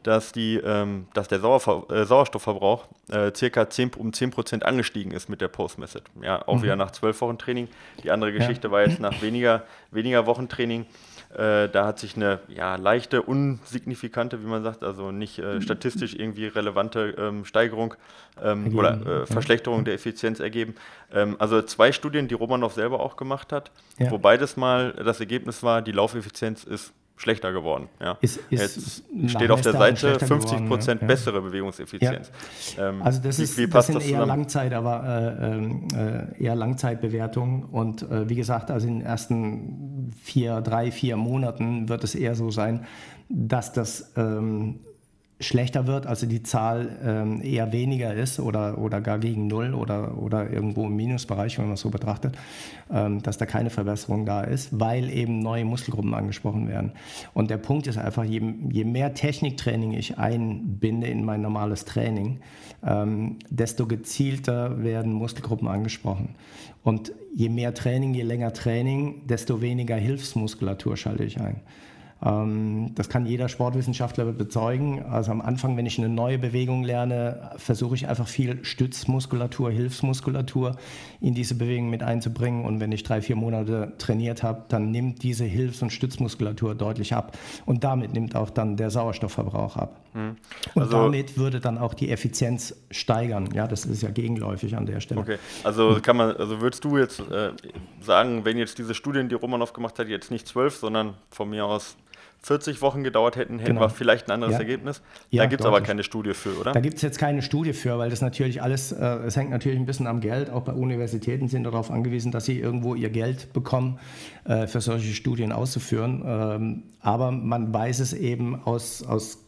dass, die, ähm, dass der Sauerver äh, Sauerstoffverbrauch äh, circa 10, um 10% angestiegen ist mit der Post-Method. Ja, auch mhm. wieder nach zwölf Wochen Training. Die andere Geschichte ja. war jetzt nach weniger, weniger Wochen Training. Äh, da hat sich eine ja, leichte, unsignifikante, wie man sagt, also nicht äh, statistisch irgendwie relevante ähm, Steigerung ähm, oder äh, Verschlechterung ja. der Effizienz ergeben. Ähm, also zwei Studien, die Romanov selber auch gemacht hat, ja. wo beides mal das Ergebnis war, die Laufeffizienz ist schlechter geworden. Ja. Ist, ist Jetzt steht auf der Seite 50 Prozent ja. bessere Bewegungseffizienz. Ja. Ähm, also das, ist, wie, wie das sind das eher, Langzeit, aber, äh, ähm, äh, eher Langzeitbewertungen. Und äh, wie gesagt, also in den ersten vier, drei, vier Monaten wird es eher so sein, dass das ähm, schlechter wird, also die Zahl ähm, eher weniger ist oder, oder gar gegen Null oder, oder irgendwo im Minusbereich, wenn man es so betrachtet, ähm, dass da keine Verbesserung da ist, weil eben neue Muskelgruppen angesprochen werden. Und der Punkt ist einfach, je, je mehr Techniktraining ich einbinde in mein normales Training, ähm, desto gezielter werden Muskelgruppen angesprochen. Und je mehr Training, je länger Training, desto weniger Hilfsmuskulatur schalte ich ein. Ähm, das kann jeder Sportwissenschaftler bezeugen. Also am Anfang, wenn ich eine neue Bewegung lerne, versuche ich einfach viel Stützmuskulatur, Hilfsmuskulatur in diese Bewegung mit einzubringen. Und wenn ich drei, vier Monate trainiert habe, dann nimmt diese Hilfs- und Stützmuskulatur deutlich ab. Und damit nimmt auch dann der Sauerstoffverbrauch ab. Mhm. Also und damit würde dann auch die Effizienz steigern. Ja, das ist ja gegenläufig an der Stelle. Okay, also kann man, also würdest du jetzt äh, sagen, wenn jetzt diese Studien, die Romanov gemacht hat, jetzt nicht zwölf, sondern von mir aus 40 Wochen gedauert hätten, hätten genau. wir vielleicht ein anderes ja. Ergebnis. Ja, da gibt es aber keine Studie für, oder? Da gibt es jetzt keine Studie für, weil das natürlich alles, äh, es hängt natürlich ein bisschen am Geld. Auch bei Universitäten sind darauf angewiesen, dass sie irgendwo ihr Geld bekommen, äh, für solche Studien auszuführen. Ähm, aber man weiß es eben aus, aus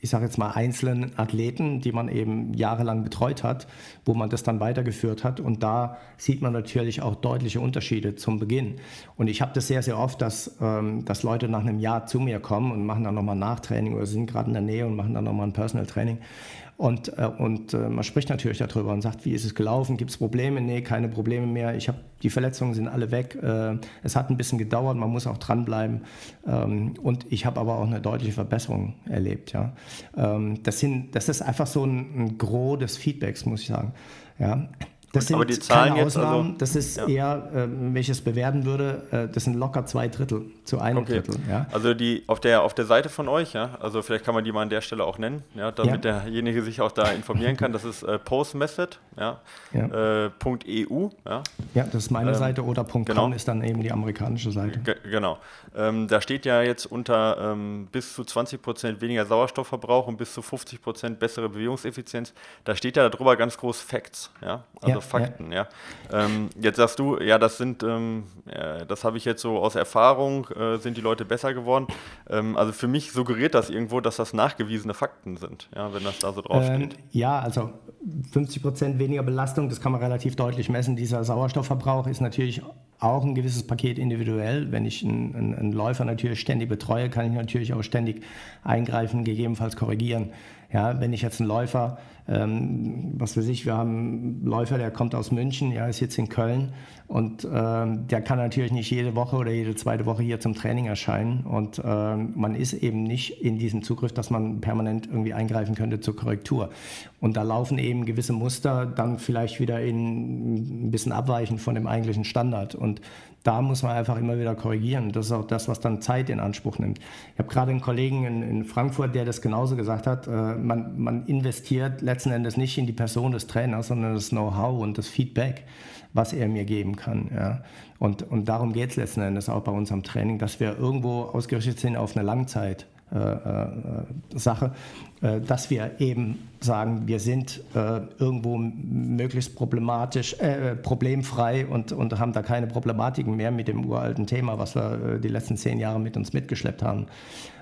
ich sage jetzt mal, einzelnen Athleten, die man eben jahrelang betreut hat, wo man das dann weitergeführt hat. Und da sieht man natürlich auch deutliche Unterschiede zum Beginn. Und ich habe das sehr, sehr oft, dass, ähm, dass Leute nach einem Jahr zu mir kommen und machen dann nochmal Nachtraining oder sind gerade in der Nähe und machen dann nochmal ein Personal Training. Und, äh, und äh, man spricht natürlich darüber und sagt, wie ist es gelaufen? Gibt es Probleme? Nee, keine Probleme mehr. Ich habe die Verletzungen sind alle weg. Äh, es hat ein bisschen gedauert, man muss auch dranbleiben. Ähm, und ich habe aber auch eine deutliche Verbesserung erlebt. Ja. Ähm, das, sind, das ist einfach so ein, ein Gros des Feedbacks, muss ich sagen. Ja. Das sind aber die Zahlen keine jetzt, also- Ausnahmen. Also, das ist ja. eher, äh, wenn ich es bewerten würde, äh, das sind locker zwei Drittel zu einem okay. Drittel. Ja. Also die auf der auf der Seite von euch, ja, also vielleicht kann man die mal an der Stelle auch nennen, ja, damit ja. derjenige sich auch da informieren kann. Das ist äh, postmethod, ja, ja. Äh, .eu, ja. Ja, das ist meine ähm, Seite oder .com genau. ist dann eben die amerikanische Seite. G genau. Ähm, da steht ja jetzt unter ähm, bis zu 20 Prozent weniger Sauerstoffverbrauch und bis zu 50 Prozent bessere Bewegungseffizienz. Da steht ja darüber ganz groß Facts, ja, also Fakten, ja. Ähm, jetzt sagst du, ja, das sind, ähm, ja, das habe ich jetzt so aus Erfahrung, äh, sind die Leute besser geworden. Ähm, also für mich suggeriert das irgendwo, dass das nachgewiesene Fakten sind, ja, wenn das da so draufsteht. Ähm, ja, also 50 Prozent weniger Belastung, das kann man relativ deutlich messen. Dieser Sauerstoffverbrauch ist natürlich auch ein gewisses Paket individuell. Wenn ich einen, einen, einen Läufer natürlich ständig betreue, kann ich natürlich auch ständig eingreifen, gegebenenfalls korrigieren. Ja, wenn ich jetzt einen Läufer, ähm, was weiß ich, wir haben einen Läufer, der kommt aus München, ja, ist jetzt in Köln und ähm, der kann natürlich nicht jede Woche oder jede zweite Woche hier zum Training erscheinen und ähm, man ist eben nicht in diesem Zugriff, dass man permanent irgendwie eingreifen könnte zur Korrektur. Und da laufen eben gewisse Muster dann vielleicht wieder in ein bisschen abweichen von dem eigentlichen Standard und da muss man einfach immer wieder korrigieren. Das ist auch das, was dann Zeit in Anspruch nimmt. Ich habe gerade einen Kollegen in, in, Frankfurt, der das genauso gesagt hat. Äh, man, man, investiert letzten Endes nicht in die Person des Trainers, sondern das Know-how und das Feedback, was er mir geben kann. Ja. Und, und darum geht es letzten Endes auch bei unserem Training, dass wir irgendwo ausgerichtet sind auf eine Langzeit. Äh, äh, Sache. äh, dass wir eben sagen, wir sind irgendwo möglichst problematisch, äh, problemfrei und, und haben da keine Problematiken mehr mit dem uralten Thema, was wir die letzten zehn Jahre mit uns mitgeschleppt haben.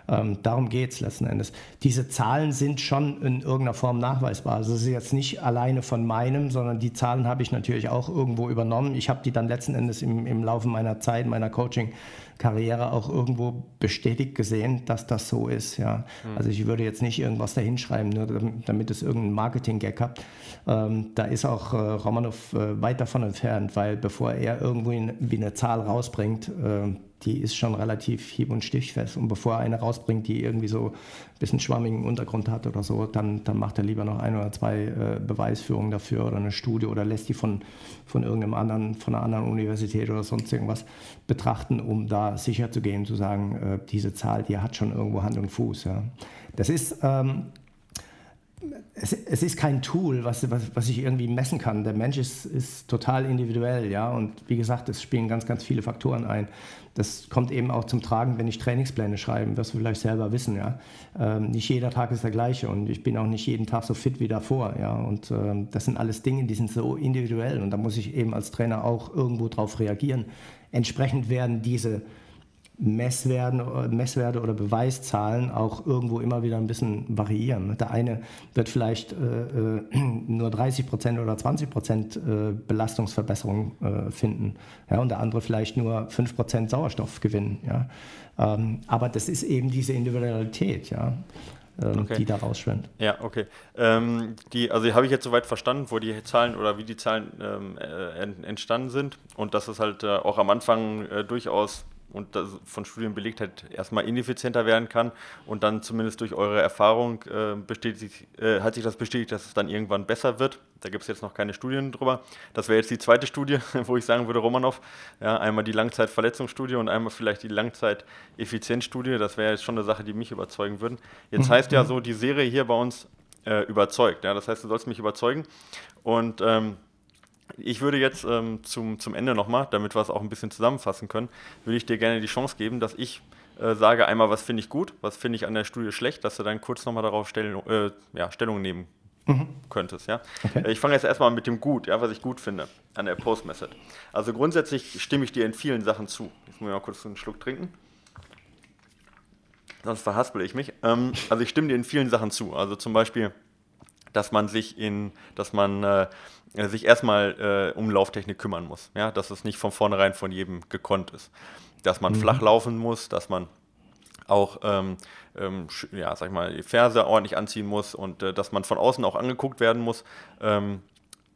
Ähm, darum geht es letzten Endes. Diese Zahlen sind schon in irgendeiner Form nachweisbar. Also es ist jetzt nicht alleine von meinem, sondern die Zahlen habe ich natürlich auch irgendwo übernommen. Ich habe die dann letzten Endes im, im Laufe meiner Zeit, meiner Coaching Karriere auch irgendwo bestätigt gesehen, dass das so ist. Ja. Mhm. Also ich würde jetzt nicht irgendwas da hinschreiben, nur damit es irgendeinen Marketing-Gag hat. Ähm, da ist auch äh, Romanov äh, weit davon entfernt, weil bevor er irgendwo in, wie eine Zahl rausbringt, äh, die ist schon relativ hieb- und stichfest. Und bevor er eine rausbringt, die irgendwie so bisschen schwammigen Untergrund hat oder so, dann, dann macht er lieber noch ein oder zwei äh, Beweisführungen dafür oder eine Studie oder lässt die von, von irgendeinem anderen, von einer anderen Universität oder sonst irgendwas betrachten, um da sicher zu gehen, zu sagen, äh, diese Zahl, die hat schon irgendwo Hand und Fuß. Ja. Das ist ähm, es, es, ist kein Tool, was, was, was, ich irgendwie messen kann. Der Mensch ist, ist, total individuell, ja. Und wie gesagt, es spielen ganz, ganz viele Faktoren ein. Das kommt eben auch zum Tragen, wenn ich Trainingspläne schreibe, wirst du vielleicht selber wissen, ja. Ähm, nicht jeder Tag ist der gleiche und ich bin auch nicht jeden Tag so fit wie davor, ja. Und ähm, das sind alles Dinge, die sind so individuell und da muss ich eben als Trainer auch irgendwo drauf reagieren. Entsprechend werden diese Messwerte, Messwerte oder Beweiszahlen auch irgendwo immer wieder ein bisschen variieren. Der eine wird vielleicht äh, äh nur 30 Prozent oder 20 Prozent äh, Belastungsverbesserung äh, finden ja, und der andere vielleicht nur 5 Prozent Sauerstoffgewinn. Ja. Ähm, aber das ist eben diese Individualität. Ja. Ähm, okay. die da rausschwimmt. Ja, okay. Ähm, die, also habe ich jetzt soweit verstanden, wo die Zahlen oder wie die Zahlen ähm, äh, entstanden sind und dass es halt äh, auch am Anfang äh, durchaus und von Studien belegt hat, erstmal ineffizienter werden kann und dann zumindest durch eure Erfahrung äh, bestätigt, äh, hat sich das bestätigt, dass es dann irgendwann besser wird. Da gibt es jetzt noch keine Studien drüber. Das wäre jetzt die zweite Studie, wo ich sagen würde, Romanov, ja, einmal die Langzeitverletzungsstudie und einmal vielleicht die Langzeiteffizienzstudie. Das wäre jetzt schon eine Sache, die mich überzeugen würde. Jetzt mhm. heißt ja so, die Serie hier bei uns äh, überzeugt. Ja? Das heißt, du sollst mich überzeugen und ähm, ich würde jetzt ähm, zum, zum Ende nochmal, damit wir es auch ein bisschen zusammenfassen können, würde ich dir gerne die Chance geben, dass ich äh, sage einmal, was finde ich gut, was finde ich an der Studie schlecht, dass du dann kurz nochmal darauf Stellung, äh, ja, Stellung nehmen mhm. könntest. Ja? Okay. Äh, ich fange jetzt erstmal mit dem Gut, ja, was ich gut finde an der Post-Method. Also grundsätzlich stimme ich dir in vielen Sachen zu. Jetzt muss ich mal kurz einen Schluck trinken. Sonst verhaspel ich mich. Ähm, also ich stimme dir in vielen Sachen zu. Also zum Beispiel, dass man sich in, dass man äh, äh, sich erstmal äh, um Lauftechnik kümmern muss. Ja? Dass es nicht von vornherein von jedem gekonnt ist. Dass man mhm. flach laufen muss, dass man auch ähm, ähm, ja, sag ich mal, die Ferse ordentlich anziehen muss und äh, dass man von außen auch angeguckt werden muss, ähm,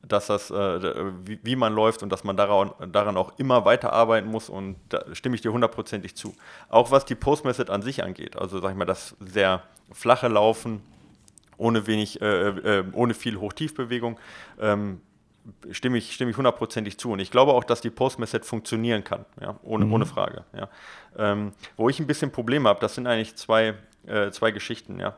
dass das, äh, wie, wie, man läuft und dass man daran, daran auch immer weiter arbeiten muss und da stimme ich dir hundertprozentig zu. Auch was die Post-Method an sich angeht, also sag ich mal, das sehr flache Laufen, ohne wenig, äh, äh, ohne viel Hoch-Tief-Bewegung. Ähm, stimme ich, stimme ich hundertprozentig zu. Und ich glaube auch, dass die Post-Method funktionieren kann, ja, ohne, mhm. ohne Frage. Ja. Ähm, wo ich ein bisschen Probleme habe, das sind eigentlich zwei, äh, zwei Geschichten. Ja.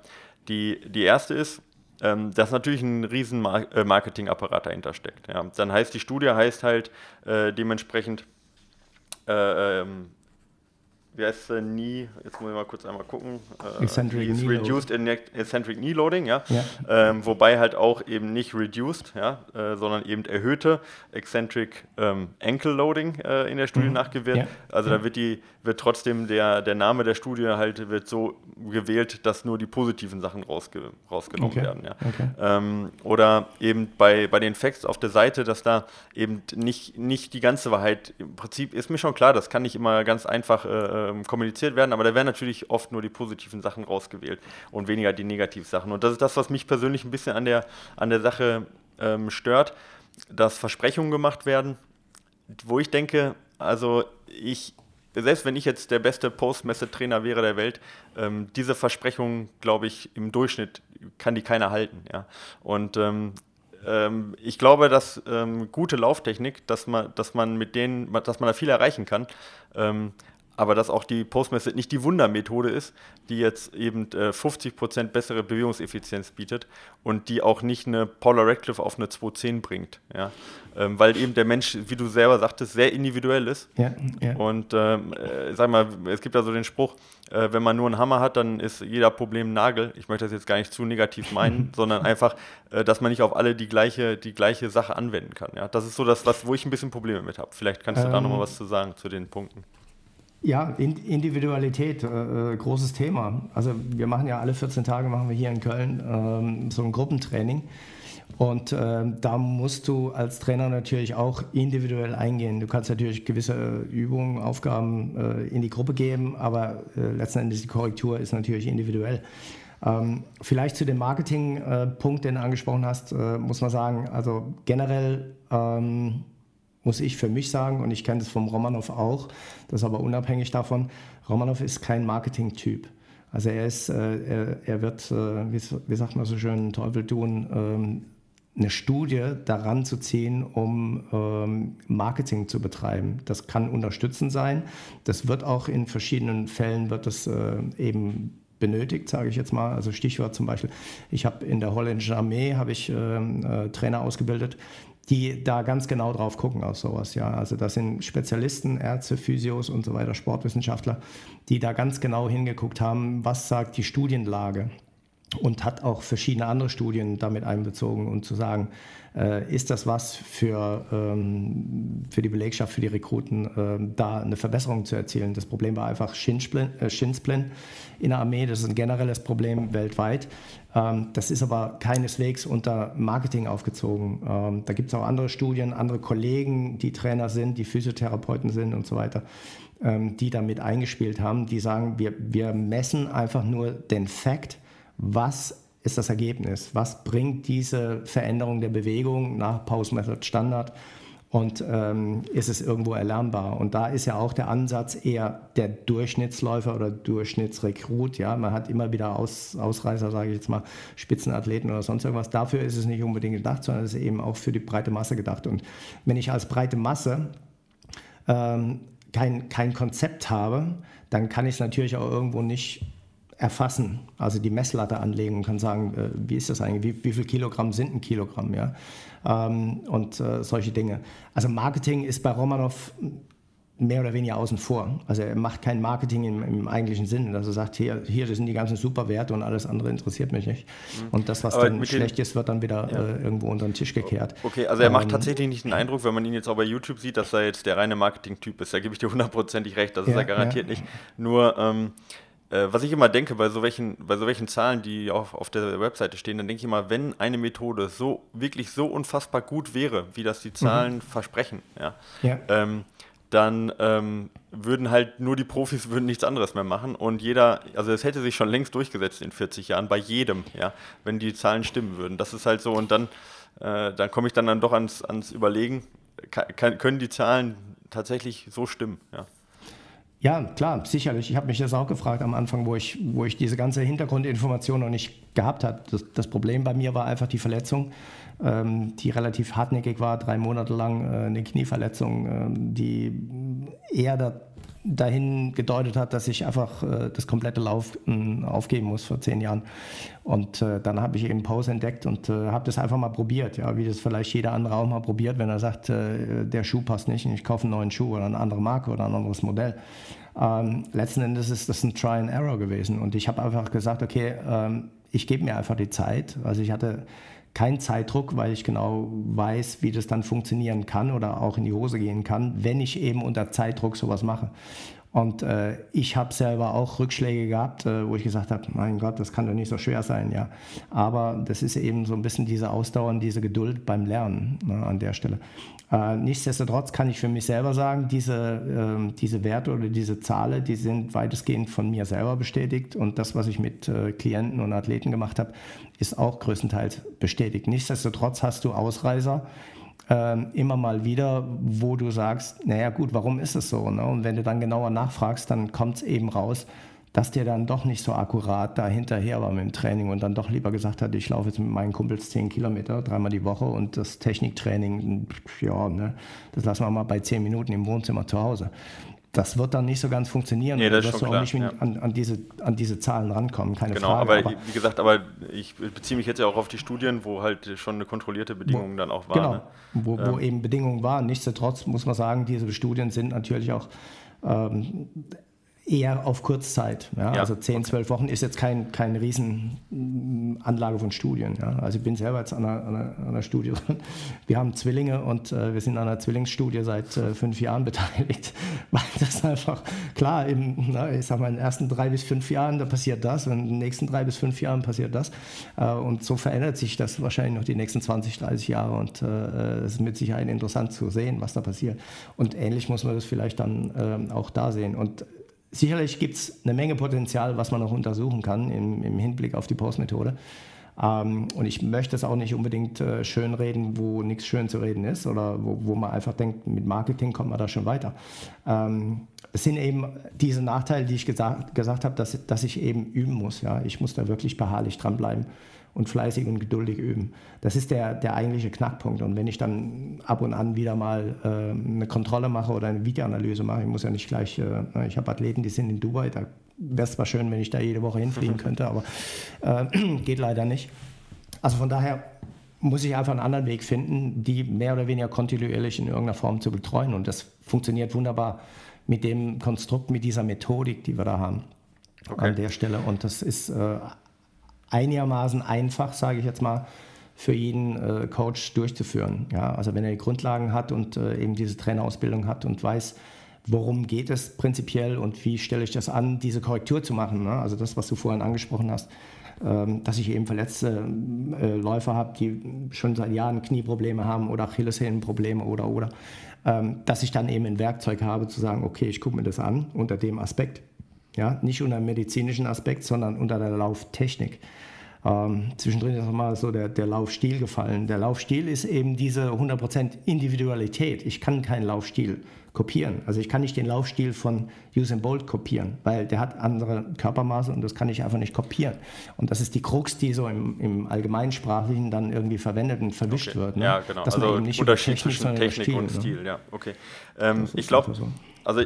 Die, die erste ist, ähm, dass natürlich ein riesen Mar äh, Marketingapparat dahinter steckt. Ja. Dann heißt die Studie heißt halt äh, dementsprechend äh, ähm, wie heißt es nie, jetzt muss ich mal kurz einmal gucken, äh, Eccentric Knee Reduced Loading. Eccentric Knee Loading, ja, ja. Ähm, wobei halt auch eben nicht Reduced, ja, äh, sondern eben erhöhte Eccentric ähm, Ankle Loading äh, in der Studie mhm. nachgewählt. Ja. Also ja. da wird die, wird trotzdem der, der Name der Studie halt wird so gewählt, dass nur die positiven Sachen rausge, rausgenommen okay. werden, ja. Okay. Ähm, oder eben bei, bei den Facts auf der Seite, dass da eben nicht, nicht die ganze Wahrheit, im Prinzip ist mir schon klar, das kann nicht immer ganz einfach äh, ähm, kommuniziert werden, aber da werden natürlich oft nur die positiven Sachen rausgewählt und weniger die negativen Sachen. Und das ist das, was mich persönlich ein bisschen an der, an der Sache ähm, stört, dass Versprechungen gemacht werden, wo ich denke, also ich, selbst wenn ich jetzt der beste Post-Messe-Trainer wäre der Welt, ähm, diese Versprechungen, glaube ich, im Durchschnitt kann die keiner halten. Ja? Und ähm, ähm ich glaube, dass ähm, gute Lauftechnik, dass man, dass man mit denen, dass man da viel erreichen kann. Aber dass auch die Postmethod nicht die Wundermethode ist, die jetzt eben äh, 50% bessere Bewegungseffizienz bietet und die auch nicht eine Paula Radcliffe auf eine 210 bringt. Ja? Ähm, weil eben der Mensch, wie du selber sagtest, sehr individuell ist. Ja, ja. Und ähm, äh, sag mal, es gibt ja so den Spruch, äh, wenn man nur einen Hammer hat, dann ist jeder Problem ein Nagel. Ich möchte das jetzt gar nicht zu negativ meinen, sondern einfach, äh, dass man nicht auf alle die gleiche, die gleiche Sache anwenden kann. Ja? Das ist so das, was, wo ich ein bisschen Probleme mit habe. Vielleicht kannst du ähm, da nochmal was zu sagen zu den Punkten. Ja, Individualität, äh, äh, großes Thema. Also wir machen ja alle 14 Tage, machen wir hier in Köln ähm, so ein Gruppentraining. Und äh, da musst du als Trainer natürlich auch individuell eingehen. Du kannst natürlich gewisse Übungen, Aufgaben äh, in die Gruppe geben, aber äh, letzten Endes die Korrektur ist natürlich individuell. Ähm, vielleicht zu dem Marketing-Punkt, den du angesprochen hast, äh, muss man sagen, also generell ähm, muss ich für mich sagen, und ich kenne das vom Romanov auch, das ist aber unabhängig davon, Romanov ist kein Marketing-Typ. Also er ist, äh, er, er, wird, äh, wie, sagt man so schön, Teufel tun, ähm, eine Studie daran zu ziehen, um ähm, Marketing zu betreiben. Das kann unterstützend sein. Das wird auch in verschiedenen Fällen wird das äh, eben benötigt, sage ich jetzt mal. Also Stichwort zum Beispiel, ich habe in der holländischen Armee habe ich ähm, äh, Trainer ausgebildet, die da ganz genau drauf gucken auf sowas. Ja, also das sind Spezialisten, Ärzte, Physios und so weiter, Sportwissenschaftler, die da ganz genau hingeguckt haben, was sagt die Studienlage und hat auch verschiedene andere Studien damit einbezogen und zu sagen, äh, ist das was für, ähm, für die Belegschaft, für die Rekruten, äh, da eine Verbesserung zu erzielen. Das Problem war einfach Schinsplin, äh, Schinsplin in der Armee, das ist ein generelles Problem weltweit. Ähm, das ist aber keineswegs unter Marketing aufgezogen. Ähm, da gibt es auch andere Studien, andere Kollegen, die Trainer sind, die Physiotherapeuten sind und so weiter, ähm, die damit eingespielt haben, die sagen, wir, wir messen einfach nur den Fakt, was ist das Ergebnis? Was bringt diese Veränderung der Bewegung nach Pause Method Standard? Und ähm, ist es irgendwo erlernbar? Und da ist ja auch der Ansatz eher der Durchschnittsläufer oder Durchschnittsrekrut. Ja, man hat immer wieder Aus, Ausreißer, sage ich jetzt mal, Spitzenathleten oder sonst irgendwas. Dafür ist es nicht unbedingt gedacht, sondern es ist eben auch für die breite Masse gedacht. Und wenn ich als breite Masse ähm, kein, kein Konzept habe, dann kann ich es natürlich auch irgendwo nicht erfassen, also die Messlatte anlegen und kann sagen, äh, wie ist das eigentlich, wie, wie viel Kilogramm sind ein Kilogramm, ja, ähm, und äh, solche Dinge. Also Marketing ist bei Romanov mehr oder weniger außen vor. Also er macht kein Marketing im, im eigentlichen Sinn, dass er sagt, hier, hier sind die ganzen Superwerte und alles andere interessiert mich nicht. Mhm. Und das, was Aber dann schlecht ist, wird dann wieder ja. äh, irgendwo unter den Tisch gekehrt. Okay, also er macht ähm, tatsächlich nicht den Eindruck, wenn man ihn jetzt auch bei YouTube sieht, dass er jetzt der reine Marketing-Typ ist. Da gebe ich dir hundertprozentig recht, das ja, ist er garantiert ja. nicht. Nur ähm, äh, was ich immer denke bei so welchen, bei so welchen Zahlen, die auf, auf der Webseite stehen, dann denke ich immer, wenn eine Methode so wirklich so unfassbar gut wäre, wie das die mhm. Zahlen mhm. versprechen, ja, ja. Ähm, dann ähm, würden halt nur die Profis würden nichts anderes mehr machen und jeder, also es hätte sich schon längst durchgesetzt in 40 Jahren bei jedem, ja, wenn die Zahlen stimmen würden. Das ist halt so und dann, äh, dann komme ich dann, dann doch ans, ans Überlegen, kann, können die Zahlen tatsächlich so stimmen, ja. Ja, klar, sicherlich. Ich habe mich das auch gefragt am Anfang, wo ich, wo ich diese ganze Hintergrundinformation noch nicht gehabt habe. Das, das Problem bei mir war einfach die Verletzung, ähm, die relativ hartnäckig war, drei Monate lang äh, eine Knieverletzung, ähm, die eher da, dahin gedeutet hat, dass ich einfach äh, das komplette Lauf aufgeben muss vor zehn Jahren. Und äh, dann habe ich eben Pause entdeckt und äh, habe das einfach mal probiert, ja, wie das vielleicht jeder andere auch mal probiert, wenn er sagt, äh, der Schuh passt nicht und ich kaufe einen neuen Schuh oder eine andere Marke oder ein anderes Modell. Ähm, letzten Endes ist das ein Try and Error gewesen und ich habe einfach gesagt, okay, ähm, ich gebe mir einfach die Zeit. Also ich hatte keinen Zeitdruck, weil ich genau weiß, wie das dann funktionieren kann oder auch in die Hose gehen kann, wenn ich eben unter Zeitdruck sowas mache. Und äh, ich habe selber auch Rückschläge gehabt, äh, wo ich gesagt habe, mein Gott, das kann doch nicht so schwer sein, ja. Aber das ist eben so ein bisschen diese Ausdauer und diese Geduld beim Lernen ne, an der Stelle. Äh, nichtsdestotrotz kann ich für mich selber sagen, diese, ähm, diese Werte oder diese Zahlen, die sind weitestgehend von mir selber bestätigt. Und das, was ich mit äh, Klienten und Athleten gemacht habe, ist auch größtenteils bestätigt. Nichtsdestotrotz hast du Ausreißer, ähm, immer mal wieder, wo du sagst, naja gut, warum ist es so? Ne? Und wenn du dann genauer nachfragst, dann kommt es eben raus, dass der dann doch nicht so akkurat da hinterher war mit dem Training und dann doch lieber gesagt hat, ich laufe jetzt mit meinen Kumpels 10 Kilometer, dreimal die Woche und das Techniktraining, ja, ne, das lassen wir mal bei 10 Minuten im Wohnzimmer zu Hause. Das wird dann nicht so ganz funktionieren. Nee, das schon du klar, auch nicht ja. an, an, diese, an diese Zahlen rankommen, keine genau, Frage. aber, wie gesagt, aber ich beziehe mich jetzt ja auch auf die Studien, wo halt schon eine kontrollierte Bedingung wo, dann auch war. Genau, ne? wo, wo eben Bedingungen waren. Nichtsdestotrotz muss man sagen, diese Studien sind natürlich auch ähm, eher auf Kurzzeit. Ja? Ja, Also 10, 12 Wochen ist jetzt kein, keine Riesenanlage von Studien. Ja? Also ich bin selber jetzt an einer, an einer, Studie. Wir haben Zwillinge und äh, wir sind an einer Zwillingsstudie seit äh, fünf Jahren beteiligt, weil das einfach, klar, im, na, ich sag mal, in den ersten drei bis fünf Jahren, da passiert das und in den nächsten drei bis fünf Jahren passiert das. Äh, und so verändert sich das wahrscheinlich noch die nächsten 20, 30 Jahre und äh, es ist mit Sicherheit interessant zu sehen, was da passiert. Und ähnlich muss man das vielleicht dann ähm, auch da sehen. Und sicherlich gibt es eine Menge Potenzial, was man noch untersuchen kann im, im Hinblick auf die Postmethode. Ähm, und ich möchte es auch nicht unbedingt äh, schönreden, wo nichts schön zu reden ist oder wo, wo man einfach denkt, mit Marketing kommt man da schon weiter. Ähm, es sind eben diese Nachteile, die ich gesagt, gesagt habe, dass, dass ich eben üben muss. Ja? Ich muss da wirklich beharrlich dranbleiben und fleißig und geduldig üben. Das ist der, der eigentliche Knackpunkt. Und wenn ich dann ab und an wieder mal äh, eine Kontrolle mache oder eine Videoanalyse mache, ich muss ja nicht gleich, äh, ich habe Athleten, die sind in Dubai, da wäre es zwar schön, wenn ich da jede Woche hinfliegen könnte, aber äh, geht leider nicht. Also von daher muss ich einfach einen anderen Weg finden, die mehr oder weniger kontinuierlich in irgendeiner Form zu betreuen. Und das funktioniert wunderbar mit dem Konstrukt, mit dieser Methodik, die wir da haben Okay. an der Stelle. Und das ist äh, einigermaßen einfach, sage ich jetzt mal, für jeden äh, Coach durchzuführen. Ja, also wenn er die Grundlagen hat und äh, eben diese Trainerausbildung hat und weiß, worum geht es prinzipiell und wie stelle ich das an, diese Korrektur zu machen. Ne? Also das, was du vorhin angesprochen hast, ähm, dass ich eben verletzte äh, Läufer habe, die schon seit Jahren Knieprobleme haben oder Achillessehnenprobleme oder oder, ähm, dass ich dann eben ein Werkzeug habe zu sagen, okay, ich gucke mir das an unter dem Aspekt. Ja, nicht unter dem medizinischen Aspekt, sondern unter der Lauftechnik. Ähm, zwischendrin ist nochmal so der, der Laufstil gefallen. Der Laufstil ist eben diese 100% Individualität. Ich kann keinen Laufstil kopieren. Also ich kann nicht den Laufstil von Usain Bolt kopieren, weil der hat andere Körpermaße und das kann ich einfach nicht kopieren. Und das ist die Krux, die so im, im Allgemeinsprachlichen dann irgendwie verwendet und verwischt Okay. wird. Ne? Ja, genau. Dass man also eben nicht Unterschied Technik, zwischen Technik Stil, und ne? Stil, ja, okay. Ähm, ich glaube, so. also,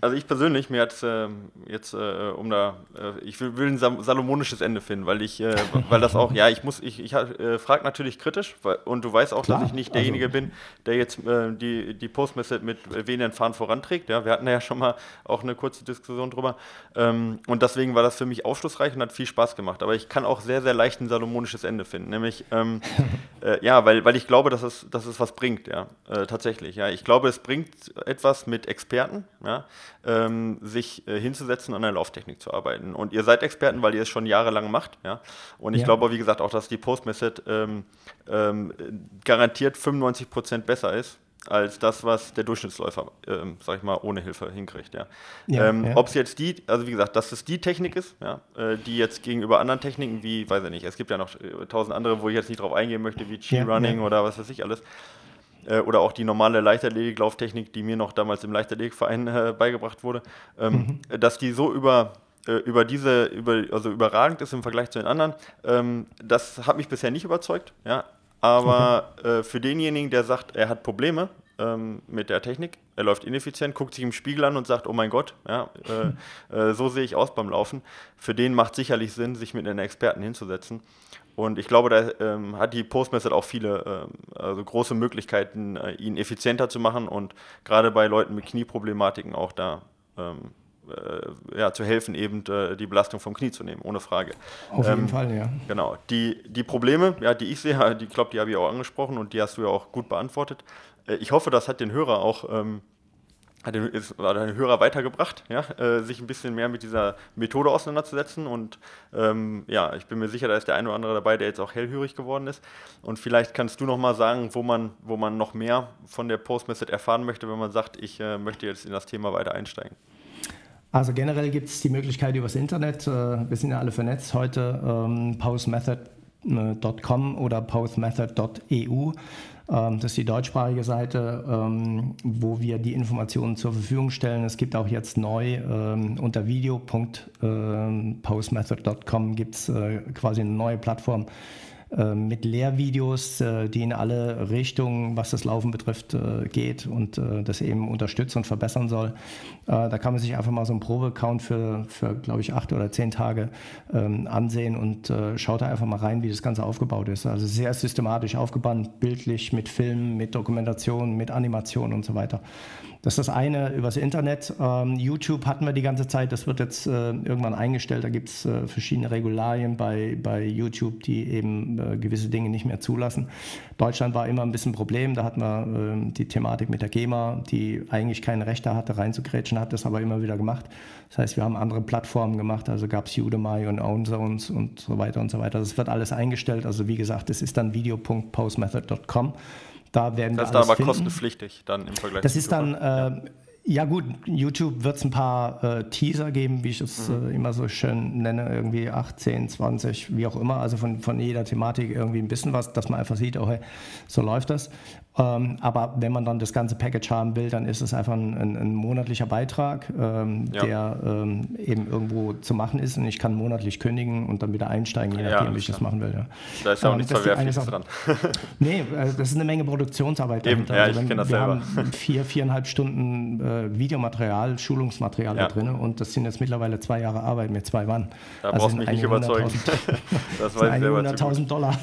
also ich persönlich, mir hat ähm, jetzt, äh, um da, äh, ich will, will ein salomonisches Ende finden, weil ich, äh, weil das auch, ja, ich muss, ich, ich äh, frage natürlich kritisch, weil, und du weißt auch, Klar, dass ich nicht also- derjenige bin, der jetzt äh, die, die Postmesse mit äh, wenigen Fahren voranträgt. Ja, wir hatten ja schon mal auch eine kurze Diskussion drüber. Ähm, und deswegen war das für mich aufschlussreich und hat viel Spaß gemacht. Aber ich kann auch sehr, sehr leicht ein salomonisches Ende finden. Nämlich, ähm, äh, ja, weil, weil ich glaube, dass es, dass es was bringt, ja, äh, tatsächlich. Ja, ich glaube, es bringt etwas mit Experten, ja, ähm, sich äh, hinzusetzen und an der Lauftechnik zu arbeiten. Und ihr seid Experten, weil ihr es schon jahrelang macht, ja. Und ich Ja. glaube, wie gesagt, auch, dass die Postmethod ähm, ähm, garantiert 95 Prozent besser ist als das, was der Durchschnittsläufer, ähm, sag ich mal, ohne Hilfe hinkriegt. Ja. Ja, ähm, ja. Ob es jetzt die, also wie gesagt, dass es die Technik ist, ja, äh, die jetzt gegenüber anderen Techniken, wie, weiß ich nicht, es gibt ja noch äh, tausend andere, wo ich jetzt nicht drauf eingehen möchte, wie Chi-Running ja. oder was weiß ich alles. Äh, oder auch die normale Leichtathletiklauftechnik, die mir noch damals im Leichtathletikverein äh, beigebracht wurde, ähm, Mhm. dass die so über äh, über diese, über, also überragend ist im Vergleich zu den anderen. Ähm, das hat mich bisher nicht überzeugt, ja. Aber äh, für denjenigen, der sagt, er hat Probleme ähm, mit der Technik, er läuft ineffizient, guckt sich im Spiegel an und sagt, oh mein Gott, ja, äh, äh, so sehe ich aus beim Laufen. Für den macht sicherlich Sinn, sich mit einem Experten hinzusetzen. Und ich glaube, da ähm, hat die Postmethod auch viele, ähm, also große Möglichkeiten, äh, ihn effizienter zu machen und gerade bei Leuten mit Knieproblematiken auch da ähm, äh, ja, zu helfen, eben äh, die Belastung vom Knie zu nehmen, ohne Frage. Auf jeden Fall, ja. Genau. Die, die Probleme, ja, die ich sehe, die, ich glaube, die habe ich auch angesprochen und die hast du ja auch gut beantwortet. Äh, ich hoffe, das hat den Hörer auch, ähm, hat den, ist, hat den Hörer weitergebracht, ja, äh, sich ein bisschen mehr mit dieser Methode auseinanderzusetzen. Und ähm, ja, ich bin mir sicher, da ist der eine oder andere dabei, der jetzt auch hellhörig geworden ist. Und vielleicht kannst du noch mal sagen, wo man, wo man noch mehr von der Postmethod erfahren möchte, wenn man sagt, ich äh, möchte jetzt in das Thema weiter einsteigen. Also generell gibt es die Möglichkeit übers Internet, äh, wir sind ja alle vernetzt heute, ähm, postmethod.com oder postmethod.eu. Ähm, das ist die deutschsprachige Seite, ähm, wo wir die Informationen zur Verfügung stellen. Es gibt auch jetzt neu ähm, unter video.postmethod.com gibt es äh, quasi eine neue Plattform mit Lehrvideos, äh, die in alle Richtungen, was das Laufen betrifft, äh, geht und äh, das eben unterstützen und verbessern soll. Da kann man sich einfach mal so einen Probe-Account für, für glaube ich, acht oder zehn Tage ähm, ansehen und schaut da einfach mal rein, wie das Ganze aufgebaut ist. Also sehr systematisch aufgebaut, bildlich, mit Filmen, mit Dokumentation, mit Animation und so weiter. Das ist das eine übers Internet. Ähm, YouTube hatten wir die ganze Zeit, das wird jetzt äh, irgendwann eingestellt. Da gibt es äh, verschiedene Regularien bei, bei YouTube, die eben äh, gewisse Dinge nicht mehr zulassen. Deutschland war immer ein bisschen ein Problem. Da hatten wir ähm, die Thematik mit der GEMA, die eigentlich keine Rechte hatte, reinzugrätschen, hat das aber immer wieder gemacht. Das heißt, wir haben andere Plattformen gemacht, also gab es Udemy und OwnZones und so weiter und so weiter. Das wird alles eingestellt. Also wie gesagt, es ist dann video.postmethod.com. Da werden das ist dann aber finden. kostenpflichtig dann im Vergleich Das ist dann, äh, ja gut, YouTube wird es ein paar äh, Teaser geben, wie ich es mhm. äh, immer so schön nenne, irgendwie 18, 20, wie auch immer, also von, von jeder Thematik irgendwie ein bisschen was, dass man einfach sieht, oh hey, so läuft das. Ähm, aber wenn man dann das ganze Package haben will, dann ist es einfach ein, ein, ein monatlicher Beitrag, ähm, ja. der ähm, eben irgendwo zu machen ist. Und ich kann monatlich kündigen und dann wieder einsteigen, je nachdem, ja, wie ich das machen will. Ja. Da ist ja auch ähm, nichts Verwerfliches dran. nee, äh, das ist eine Menge Produktionsarbeit eben, dahinter. Ja, also, ich kenne das wir selber. haben vier, viereinhalb Stunden äh, Videomaterial, Schulungsmaterial da drin und das sind jetzt mittlerweile zwei Jahre Arbeit mit zwei Mann. Da also brauchst du mich nicht überzeugen. das war 100.000 Dollar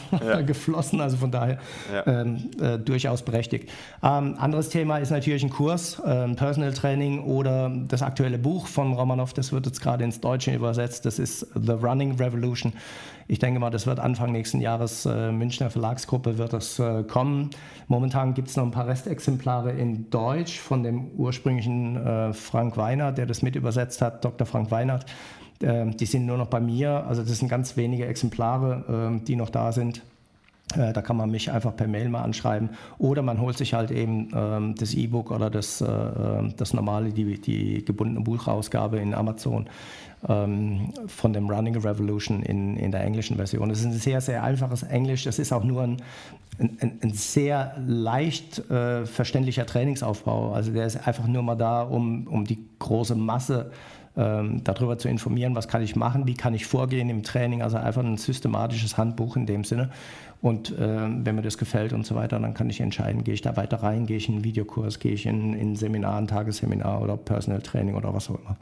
geflossen, also von daher ähm, äh, durchaus berechtigt. Ähm, anderes Thema ist natürlich ein Kurs, äh, Personal Training oder das aktuelle Buch von Romanov, das wird jetzt gerade ins Deutsche übersetzt, das ist The Running Revolution. Ich denke mal, das wird Anfang nächsten Jahres, äh, Münchner Verlagsgruppe wird das äh, kommen. Momentan gibt es noch ein paar Restexemplare in Deutsch von dem ursprünglichen äh, Frank Weinert, der das mit übersetzt hat, Dr. Frank Weinert. Ähm, die sind nur noch bei mir, also das sind ganz wenige Exemplare, ähm, die noch da sind. Äh, da kann man mich einfach per Mail mal anschreiben. Oder man holt sich halt eben ähm, das E-Book oder das, äh, ähm, das normale, die, die gebundene Buchausgabe in Amazon ähm, von dem Running Revolution in, in der englischen Version. Das ist ein sehr, sehr einfaches Englisch. Das ist auch nur ein, ein, ein sehr leicht äh, verständlicher Trainingsaufbau. Also der ist einfach nur mal da, um, um die große Masse ähm, darüber zu informieren, was kann ich machen, wie kann ich vorgehen im Training. Also einfach ein systematisches Handbuch in dem Sinne. Und äh, wenn mir das gefällt und so weiter, dann kann ich entscheiden, gehe ich da weiter rein, gehe ich in einen Videokurs, gehe ich in, in ein Seminar, ein Tagesseminar oder Personal Training oder was auch immer.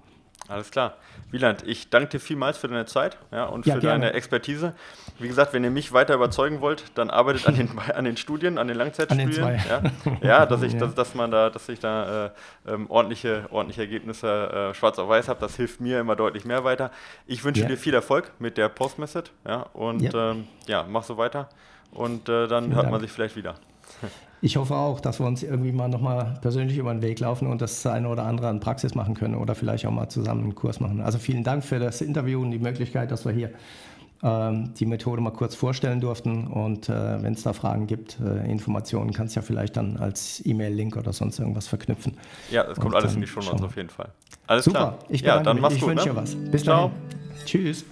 Alles klar. Wieland, ich danke dir vielmals für deine Zeit ja, und ja, für gerne. deine Expertise. Wie gesagt, wenn ihr mich weiter überzeugen wollt, dann arbeitet an den, an den Studien, an den Langzeitstudien. An den ja, ja, dass ich, dass, dass man da, dass ich da äh, ähm, ordentliche, ordentliche Ergebnisse äh, schwarz auf weiß habe. Das hilft mir immer deutlich mehr weiter. Ich wünsche dir viel Erfolg mit der Postmethod ja, und ähm, ja mach so weiter. Und äh, dann Vielen hört Dank. man sich vielleicht wieder. Ich hoffe auch, dass wir uns irgendwie mal nochmal persönlich über den Weg laufen und das eine oder andere an Praxis machen können oder vielleicht auch mal zusammen einen Kurs machen. Also vielen Dank für das Interview und die Möglichkeit, dass wir hier ähm, die Methode mal kurz vorstellen durften. Und äh, wenn es da Fragen gibt, äh, Informationen, kannst du ja vielleicht dann als E-Mail-Link oder sonst irgendwas verknüpfen. Ja, das kommt alles in die Show Notes auf jeden Fall. Alles Super, klar. ich, ja, dann mich. ich wünsche dir was. Bis Ciao. dahin. Tschüss.